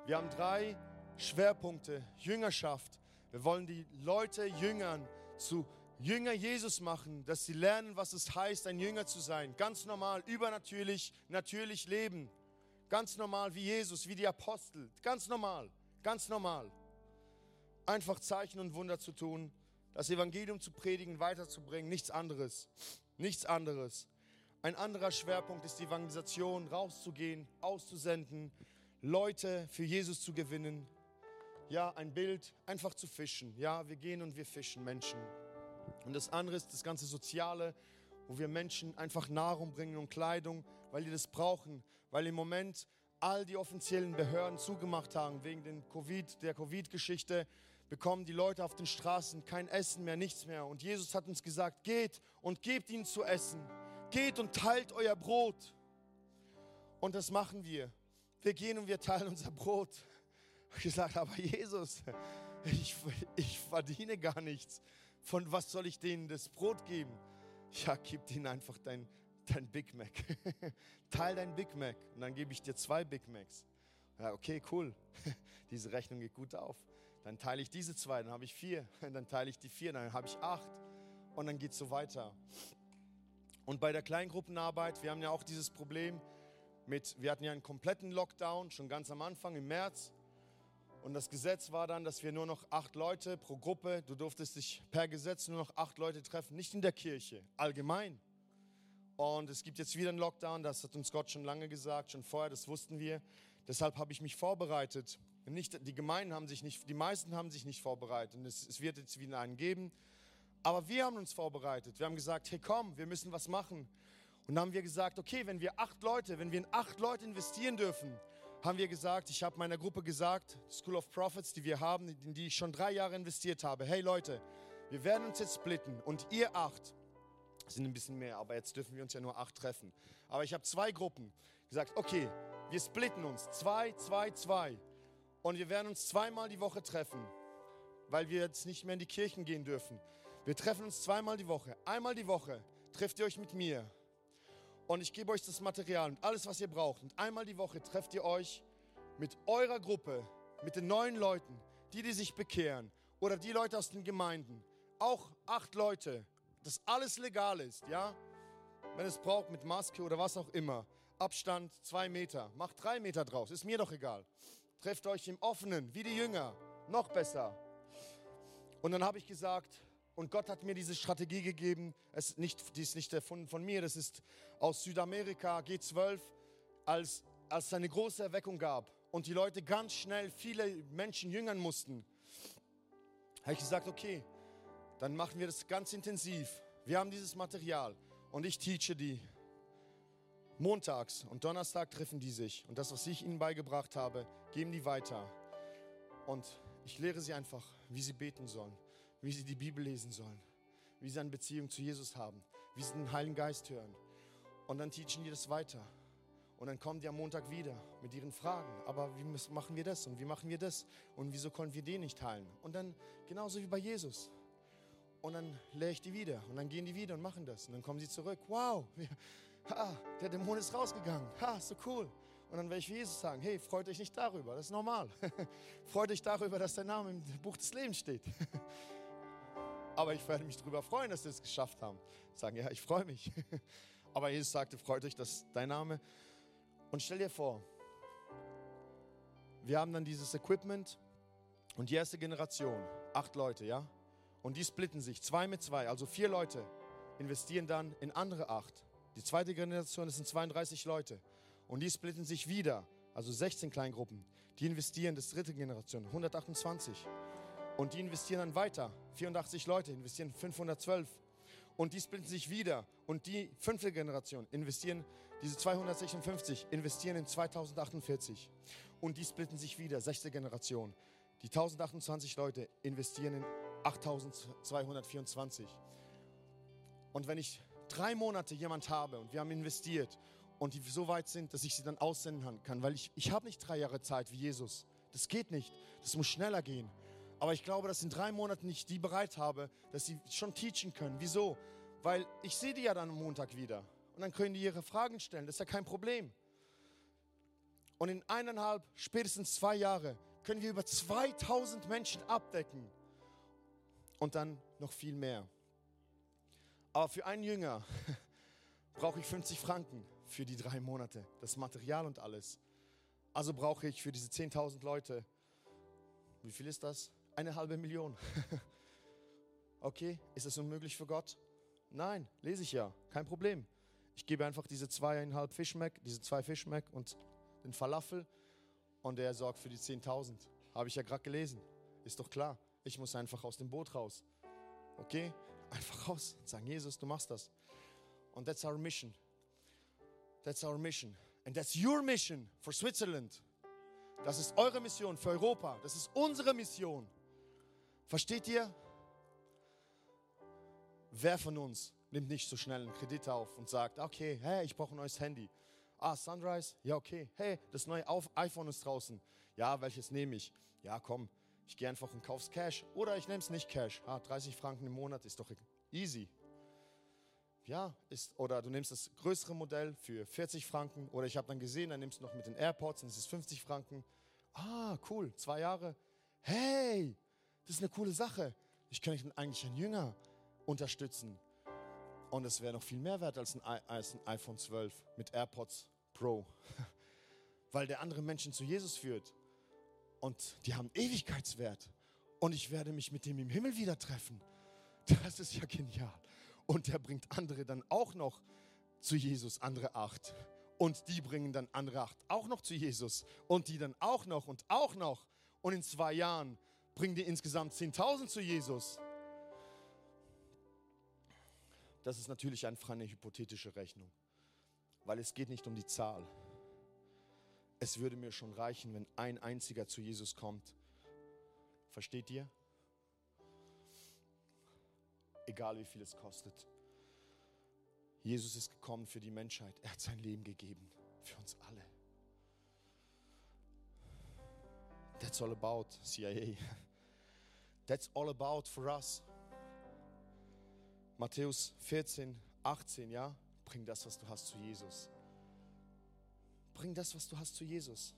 Wir haben drei Schwerpunkte. Jüngerschaft. Wir wollen die Leute jüngern, zu Jünger Jesus machen, dass sie lernen, was es heißt, ein Jünger zu sein. Ganz normal, übernatürlich, natürlich leben. Ganz normal wie Jesus, wie die Apostel. Ganz normal, ganz normal. Einfach Zeichen und Wunder zu tun, das Evangelium zu predigen, weiterzubringen, nichts anderes. Nichts anderes. Ein anderer Schwerpunkt ist die Evangelisation, rauszugehen, auszusenden, Leute für Jesus zu gewinnen. Ja, ein Bild, einfach zu fischen. Ja, wir gehen und wir fischen Menschen. Und das andere ist das ganze Soziale, wo wir Menschen einfach Nahrung bringen und Kleidung, weil die das brauchen. Weil im Moment all die offiziellen Behörden zugemacht haben wegen den COVID, der Covid-Geschichte, bekommen die Leute auf den Straßen kein Essen mehr, nichts mehr. Und Jesus hat uns gesagt, geht und gebt ihnen zu essen. Geht und teilt euer Brot. Und das machen wir. Wir gehen und wir teilen unser Brot. Ich gesagt, aber Jesus, ich, ich verdiene gar nichts von was soll ich denen das Brot geben? Ja, gib denen einfach dein, dein Big Mac. Teil dein Big Mac und dann gebe ich dir zwei Big Macs. Ja, okay, cool. Diese Rechnung geht gut auf. Dann teile ich diese zwei, dann habe ich vier. Dann teile ich die vier, dann habe ich acht. Und dann geht es so weiter. Und bei der Kleingruppenarbeit, wir haben ja auch dieses Problem mit, wir hatten ja einen kompletten Lockdown schon ganz am Anfang im März. Und das Gesetz war dann, dass wir nur noch acht Leute pro Gruppe, du durftest dich per Gesetz nur noch acht Leute treffen, nicht in der Kirche, allgemein. Und es gibt jetzt wieder einen Lockdown, das hat uns Gott schon lange gesagt, schon vorher, das wussten wir. Deshalb habe ich mich vorbereitet. Nicht, die Gemeinden haben sich nicht, die meisten haben sich nicht vorbereitet. Und es, es wird jetzt wieder einen geben. Aber wir haben uns vorbereitet. Wir haben gesagt, hey komm, wir müssen was machen. Und dann haben wir gesagt, okay, wenn wir acht Leute, wenn wir in acht Leute investieren dürfen, haben wir gesagt, ich habe meiner Gruppe gesagt, School of Prophets, die wir haben, in die ich schon drei Jahre investiert habe, hey Leute, wir werden uns jetzt splitten und ihr acht, sind ein bisschen mehr, aber jetzt dürfen wir uns ja nur acht treffen. Aber ich habe zwei Gruppen gesagt, okay, wir splitten uns, zwei, zwei, zwei. Und wir werden uns zweimal die Woche treffen, weil wir jetzt nicht mehr in die Kirchen gehen dürfen. Wir treffen uns zweimal die Woche. Einmal die Woche trefft ihr euch mit mir und ich gebe euch das Material und alles, was ihr braucht. Und einmal die Woche trefft ihr euch mit eurer Gruppe, mit den neuen Leuten, die, die sich bekehren oder die Leute aus den Gemeinden. Auch acht Leute, dass alles legal ist, ja? Wenn es braucht, mit Maske oder was auch immer. Abstand zwei Meter, macht drei Meter draus, ist mir doch egal. Trefft euch im Offenen, wie die Jünger, noch besser. Und dann habe ich gesagt, und Gott hat mir diese Strategie gegeben. Es nicht, die ist nicht erfunden von mir, das ist aus Südamerika, G12, als, als es eine große Erweckung gab und die Leute ganz schnell viele Menschen jüngern mussten. Habe ich gesagt, okay, dann machen wir das ganz intensiv. Wir haben dieses Material und ich teache die. Montags und Donnerstag treffen die sich und das, was ich ihnen beigebracht habe, geben die weiter. Und ich lehre sie einfach, wie sie beten sollen wie sie die Bibel lesen sollen, wie sie eine Beziehung zu Jesus haben, wie sie den Heiligen Geist hören. Und dann teachen die das weiter. Und dann kommen die am Montag wieder mit ihren Fragen. Aber wie machen wir das und wie machen wir das und wieso können wir den nicht teilen? Und dann genauso wie bei Jesus. Und dann lehre ich die wieder und dann gehen die wieder und machen das. Und dann kommen sie zurück. Wow, ha, der Dämon ist rausgegangen. Ha, so cool. Und dann werde ich wie Jesus sagen, hey, freut euch nicht darüber, das ist normal. freut euch darüber, dass dein Name im Buch des Lebens steht. Aber ich werde mich darüber freuen, dass sie es geschafft haben. Sagen, ja, ich freue mich. Aber Jesus sagte, freut euch, dass dein Name. Und stell dir vor, wir haben dann dieses Equipment und die erste Generation, acht Leute, ja? Und die splitten sich, zwei mit zwei, also vier Leute investieren dann in andere acht. Die zweite Generation, das sind 32 Leute. Und die splitten sich wieder, also 16 Kleingruppen. Die investieren, das dritte Generation, 128. Und die investieren dann weiter. 84 Leute investieren 512. Und die splitten sich wieder. Und die fünfte Generation investieren, diese 256, investieren in 2048. Und die splitten sich wieder, sechste Generation. Die 1028 Leute investieren in 8224. Und wenn ich drei Monate jemand habe und wir haben investiert und die so weit sind, dass ich sie dann aussenden kann, weil ich, ich habe nicht drei Jahre Zeit wie Jesus. Das geht nicht. Das muss schneller gehen. Aber ich glaube, dass in drei Monaten ich die bereit habe, dass sie schon teachen können. Wieso? Weil ich sehe die ja dann am Montag wieder. Und dann können die ihre Fragen stellen. Das ist ja kein Problem. Und in eineinhalb, spätestens zwei Jahre können wir über 2000 Menschen abdecken. Und dann noch viel mehr. Aber für einen Jünger brauche ich 50 Franken für die drei Monate. Das Material und alles. Also brauche ich für diese 10.000 Leute, wie viel ist das? Eine halbe Million. okay, ist das unmöglich für Gott? Nein, lese ich ja, kein Problem. Ich gebe einfach diese zweieinhalb Fischmeck, diese zwei Fischmeck und den Falafel und er sorgt für die 10.000. Habe ich ja gerade gelesen. Ist doch klar. Ich muss einfach aus dem Boot raus. Okay? Einfach raus und sagen, Jesus, du machst das. Und that's our mission. That's our mission. And that's your mission for Switzerland. Das ist eure Mission für Europa. Das ist unsere Mission. Versteht ihr? Wer von uns nimmt nicht so schnell einen Kredit auf und sagt, okay, hey, ich brauche ein neues Handy. Ah, Sunrise? Ja, okay. Hey, das neue iPhone ist draußen. Ja, welches nehme ich? Ja, komm, ich gehe einfach und kauf's Cash. Oder ich nehme es nicht Cash. Ah, 30 Franken im Monat ist doch easy. Ja, ist, oder du nimmst das größere Modell für 40 Franken. Oder ich habe dann gesehen, dann nimmst du noch mit den AirPods und es ist 50 Franken. Ah, cool, zwei Jahre. Hey, das ist eine coole Sache. Ich könnte eigentlich einen Jünger unterstützen. Und es wäre noch viel mehr wert als ein, als ein iPhone 12 mit AirPods Pro. Weil der andere Menschen zu Jesus führt. Und die haben Ewigkeitswert. Und ich werde mich mit dem im Himmel wieder treffen. Das ist ja genial. Und der bringt andere dann auch noch zu Jesus, andere acht. Und die bringen dann andere acht auch noch zu Jesus. Und die dann auch noch und auch noch. Und in zwei Jahren bringen die insgesamt 10.000 zu Jesus. Das ist natürlich eine hypothetische Rechnung, weil es geht nicht um die Zahl. Es würde mir schon reichen, wenn ein einziger zu Jesus kommt. Versteht ihr? Egal wie viel es kostet. Jesus ist gekommen für die Menschheit. Er hat sein Leben gegeben für uns alle. That's all about CIA. That's all about for us. Matthäus 14, 18, ja? Bring das, was du hast, zu Jesus. Bring das, was du hast, zu Jesus.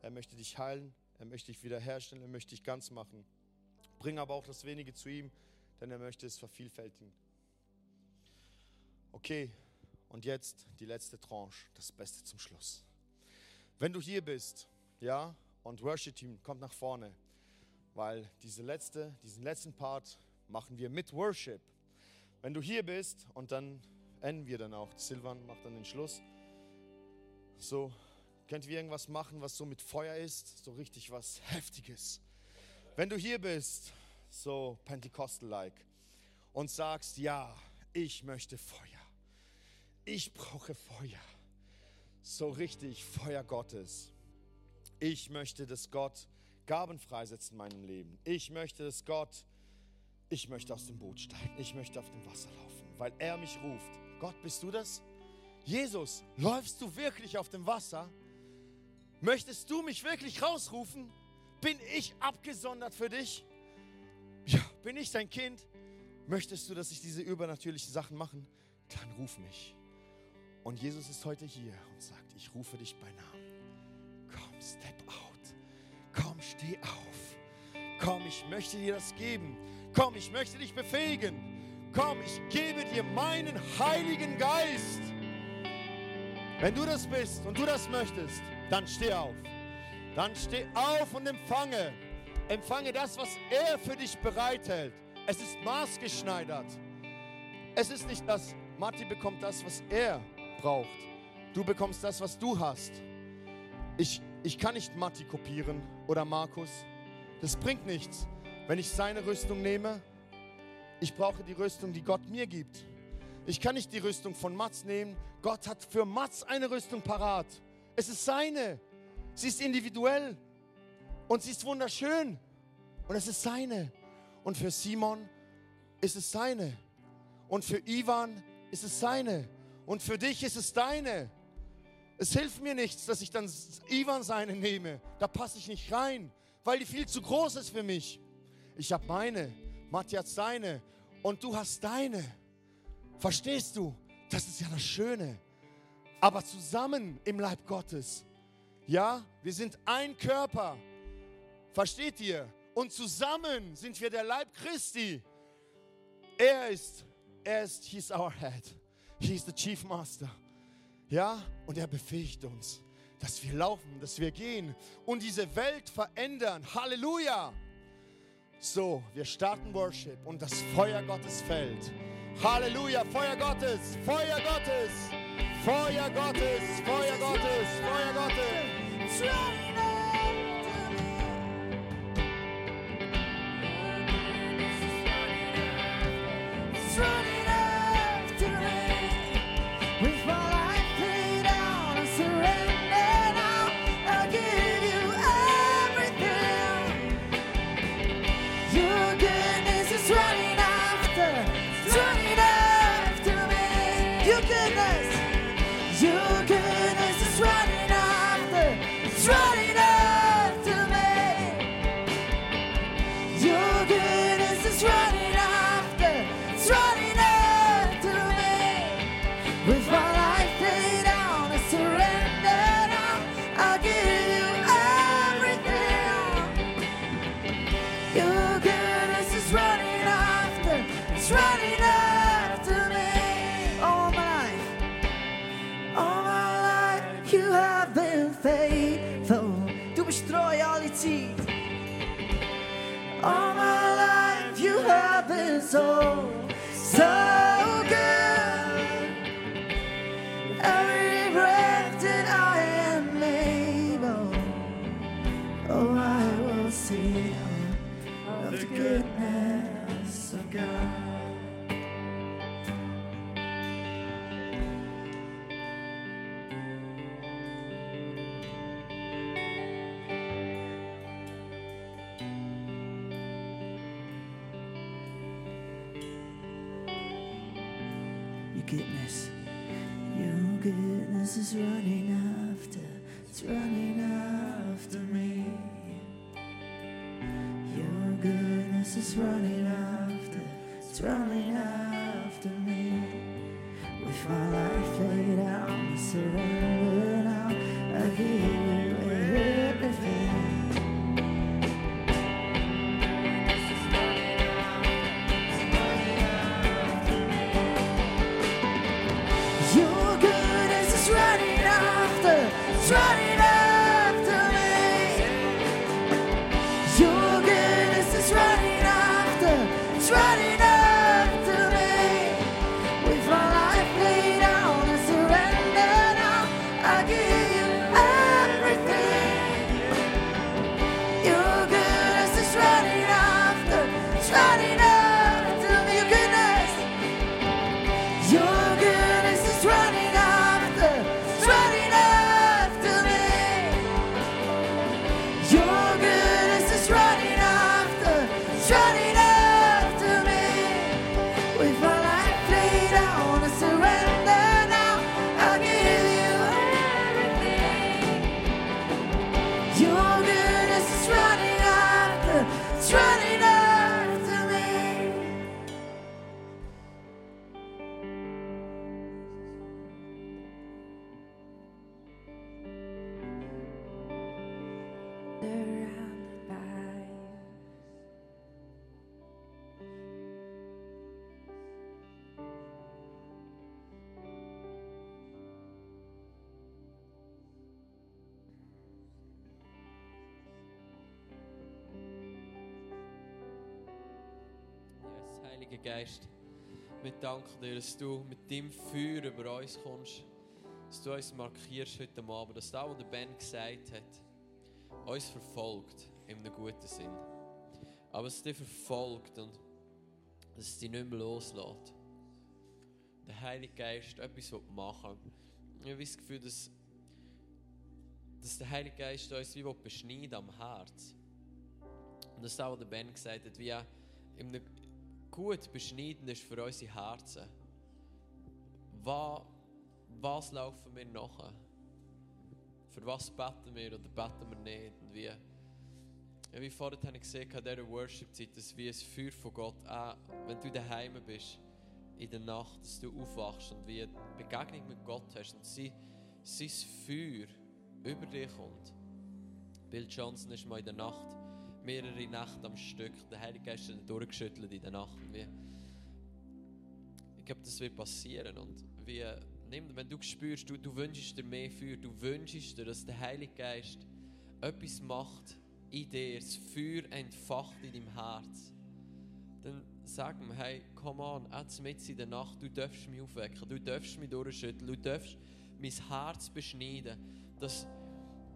Er möchte dich heilen, er möchte dich wiederherstellen, er möchte dich ganz machen. Bring aber auch das Wenige zu ihm, denn er möchte es vervielfältigen. Okay, und jetzt die letzte Tranche, das Beste zum Schluss. Wenn du hier bist, ja, und Worship Team kommt nach vorne, weil diese letzte, diesen letzten Part machen wir mit Worship. Wenn du hier bist und dann enden wir dann auch. Silvan macht dann den Schluss. So, könnt ihr irgendwas machen, was so mit Feuer ist? So richtig was Heftiges. Wenn du hier bist, so Pentecostal-like, und sagst, ja, ich möchte Feuer. Ich brauche Feuer. So richtig Feuer Gottes. Ich möchte, dass Gott Gaben freisetzt in meinem Leben. Ich möchte, dass Gott ich möchte aus dem Boot steigen, ich möchte auf dem Wasser laufen, weil er mich ruft. Gott, bist du das? Jesus, läufst du wirklich auf dem Wasser? Möchtest du mich wirklich rausrufen? Bin ich abgesondert für dich? Ja, bin ich dein Kind? Möchtest du, dass ich diese übernatürlichen Sachen mache? Dann ruf mich. Und Jesus ist heute hier und sagt, ich rufe dich bei Namen. Komm, step out. Komm, steh auf. Komm, ich möchte dir das geben. Komm, ich möchte dich befähigen. Komm, ich gebe dir meinen Heiligen Geist. Wenn du das bist und du das möchtest, dann steh auf. Dann steh auf und empfange. Empfange das, was er für dich bereithält. Es ist maßgeschneidert. Es ist nicht das, Matti bekommt das, was er braucht. Du bekommst das, was du hast. Ich, ich kann nicht Matti kopieren oder Markus. Das bringt nichts, wenn ich seine Rüstung nehme. Ich brauche die Rüstung, die Gott mir gibt. Ich kann nicht die Rüstung von Mats nehmen. Gott hat für Mats eine Rüstung parat. Es ist seine. Sie ist individuell und sie ist wunderschön und es ist seine. Und für Simon ist es seine. Und für Ivan ist es seine. Und für dich ist es deine. Es hilft mir nichts, dass ich dann Ivan seine nehme. Da passe ich nicht rein, weil die viel zu groß ist für mich. Ich habe meine, Matti hat seine und du hast deine. Verstehst du? Das ist ja das Schöne. Aber zusammen im Leib Gottes. Ja, wir sind ein Körper. Versteht ihr? Und zusammen sind wir der Leib Christi. Er ist, er ist, he's our head. He's the chief master. Ja, und er befähigt uns, dass wir laufen, dass wir gehen und diese Welt verändern. Halleluja! So, wir starten Worship und das Feuer Gottes fällt. Halleluja, Feuer Gottes, Feuer Gottes, Feuer Gottes, Feuer Gottes, Feuer Gottes. running have it's running after me. With my life laid out, I surrender now. I give you everything. Your goodness is running after, it's running dass du mit deinem Feuer über uns kommst, dass du uns markierst heute Abend, dass das, was der Ben gesagt hat, uns verfolgt. in einem guten Sinn. Aber es dich verfolgt und dass es dich nicht mehr loslässt. Der Heilige Geist etwas will machen Ich habe das Gefühl, dass, dass der Heilige Geist uns wie will beschneiden am Herz. Und das ist auch, was der Ben gesagt hat, wie er gut beschneiden ist für unsere Herzen. Was, was laufen wir nachher? Für was beten wir oder beten wir nicht? Und wie, ja, wie vorhin habe ich gesehen, an dieser Worship-Zeit, dass wie ein Feuer von Gott, auch wenn du daheim bist, in der Nacht, dass du aufwachst und wie eine Begegnung mit Gott hast und sein, sein Feuer über dich kommt. Bill Johnson ist mal in der Nacht mehrere Nächte am Stück, der Heilige Geist durchgeschüttelt in der Nacht. Und wie, ich glaube, das wird passieren und wie, nimm, wenn du spürst, du, du wünschst dir mehr Feuer, du wünschst dir, dass der Heilige Geist etwas macht in dir, das Feuer entfacht in deinem Herz, dann sag mir, hey, come on, jetzt mit in der Nacht, du darfst mich aufwecken, du darfst mich durchschütteln, du darfst mein Herz beschneiden, dass,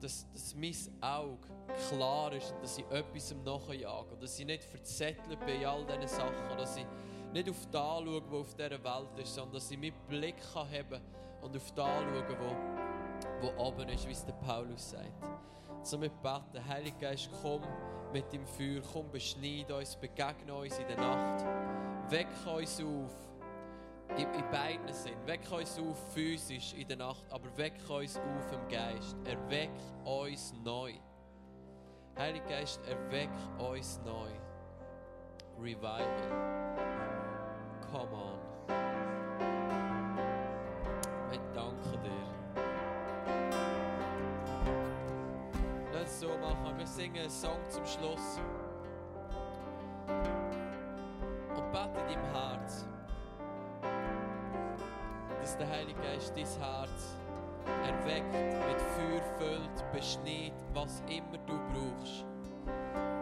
dass, dass mein Auge klar ist dass ich etwas nachjage dass ich nicht verzettelt bin in all diesen Sachen, dass ich nicht auf das schaue, was auf dieser Welt ist, sondern dass ich meinen Blick kann haben und auf das schauen, wo, wo oben ist, wie es der Paulus sagt. So mit beten, Heiliger Geist, komm mit dem Feuer, komm, beschneid uns, begegne uns in der Nacht, weck uns auf, in, in beiden Sinnen, weck uns auf physisch in der Nacht, aber weck uns auf im Geist, erweck uns neu. Heiliger Geist, erweck uns neu. Revival. Come on. Ich danke dir. Lass es so machen. Wir singen einen Song zum Schluss. Und bete in deinem Herz, dass der Heilige Geist dein Herz erweckt, mit Feuer füllt, beschneit, was immer du brauchst.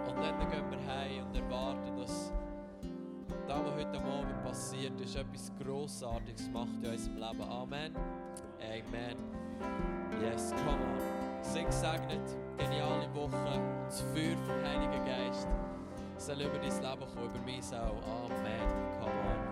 Und dann gehen wir heim und erwarten, dass das, was heute Abend passiert ist, etwas Grossartiges macht in unserem Leben. Amen. Amen. Yes, come on. Sing segnet, geniale Woche, das Feuer vom Heiligen Geist soll über dein Leben kommen, über mich auch. Amen. Come on.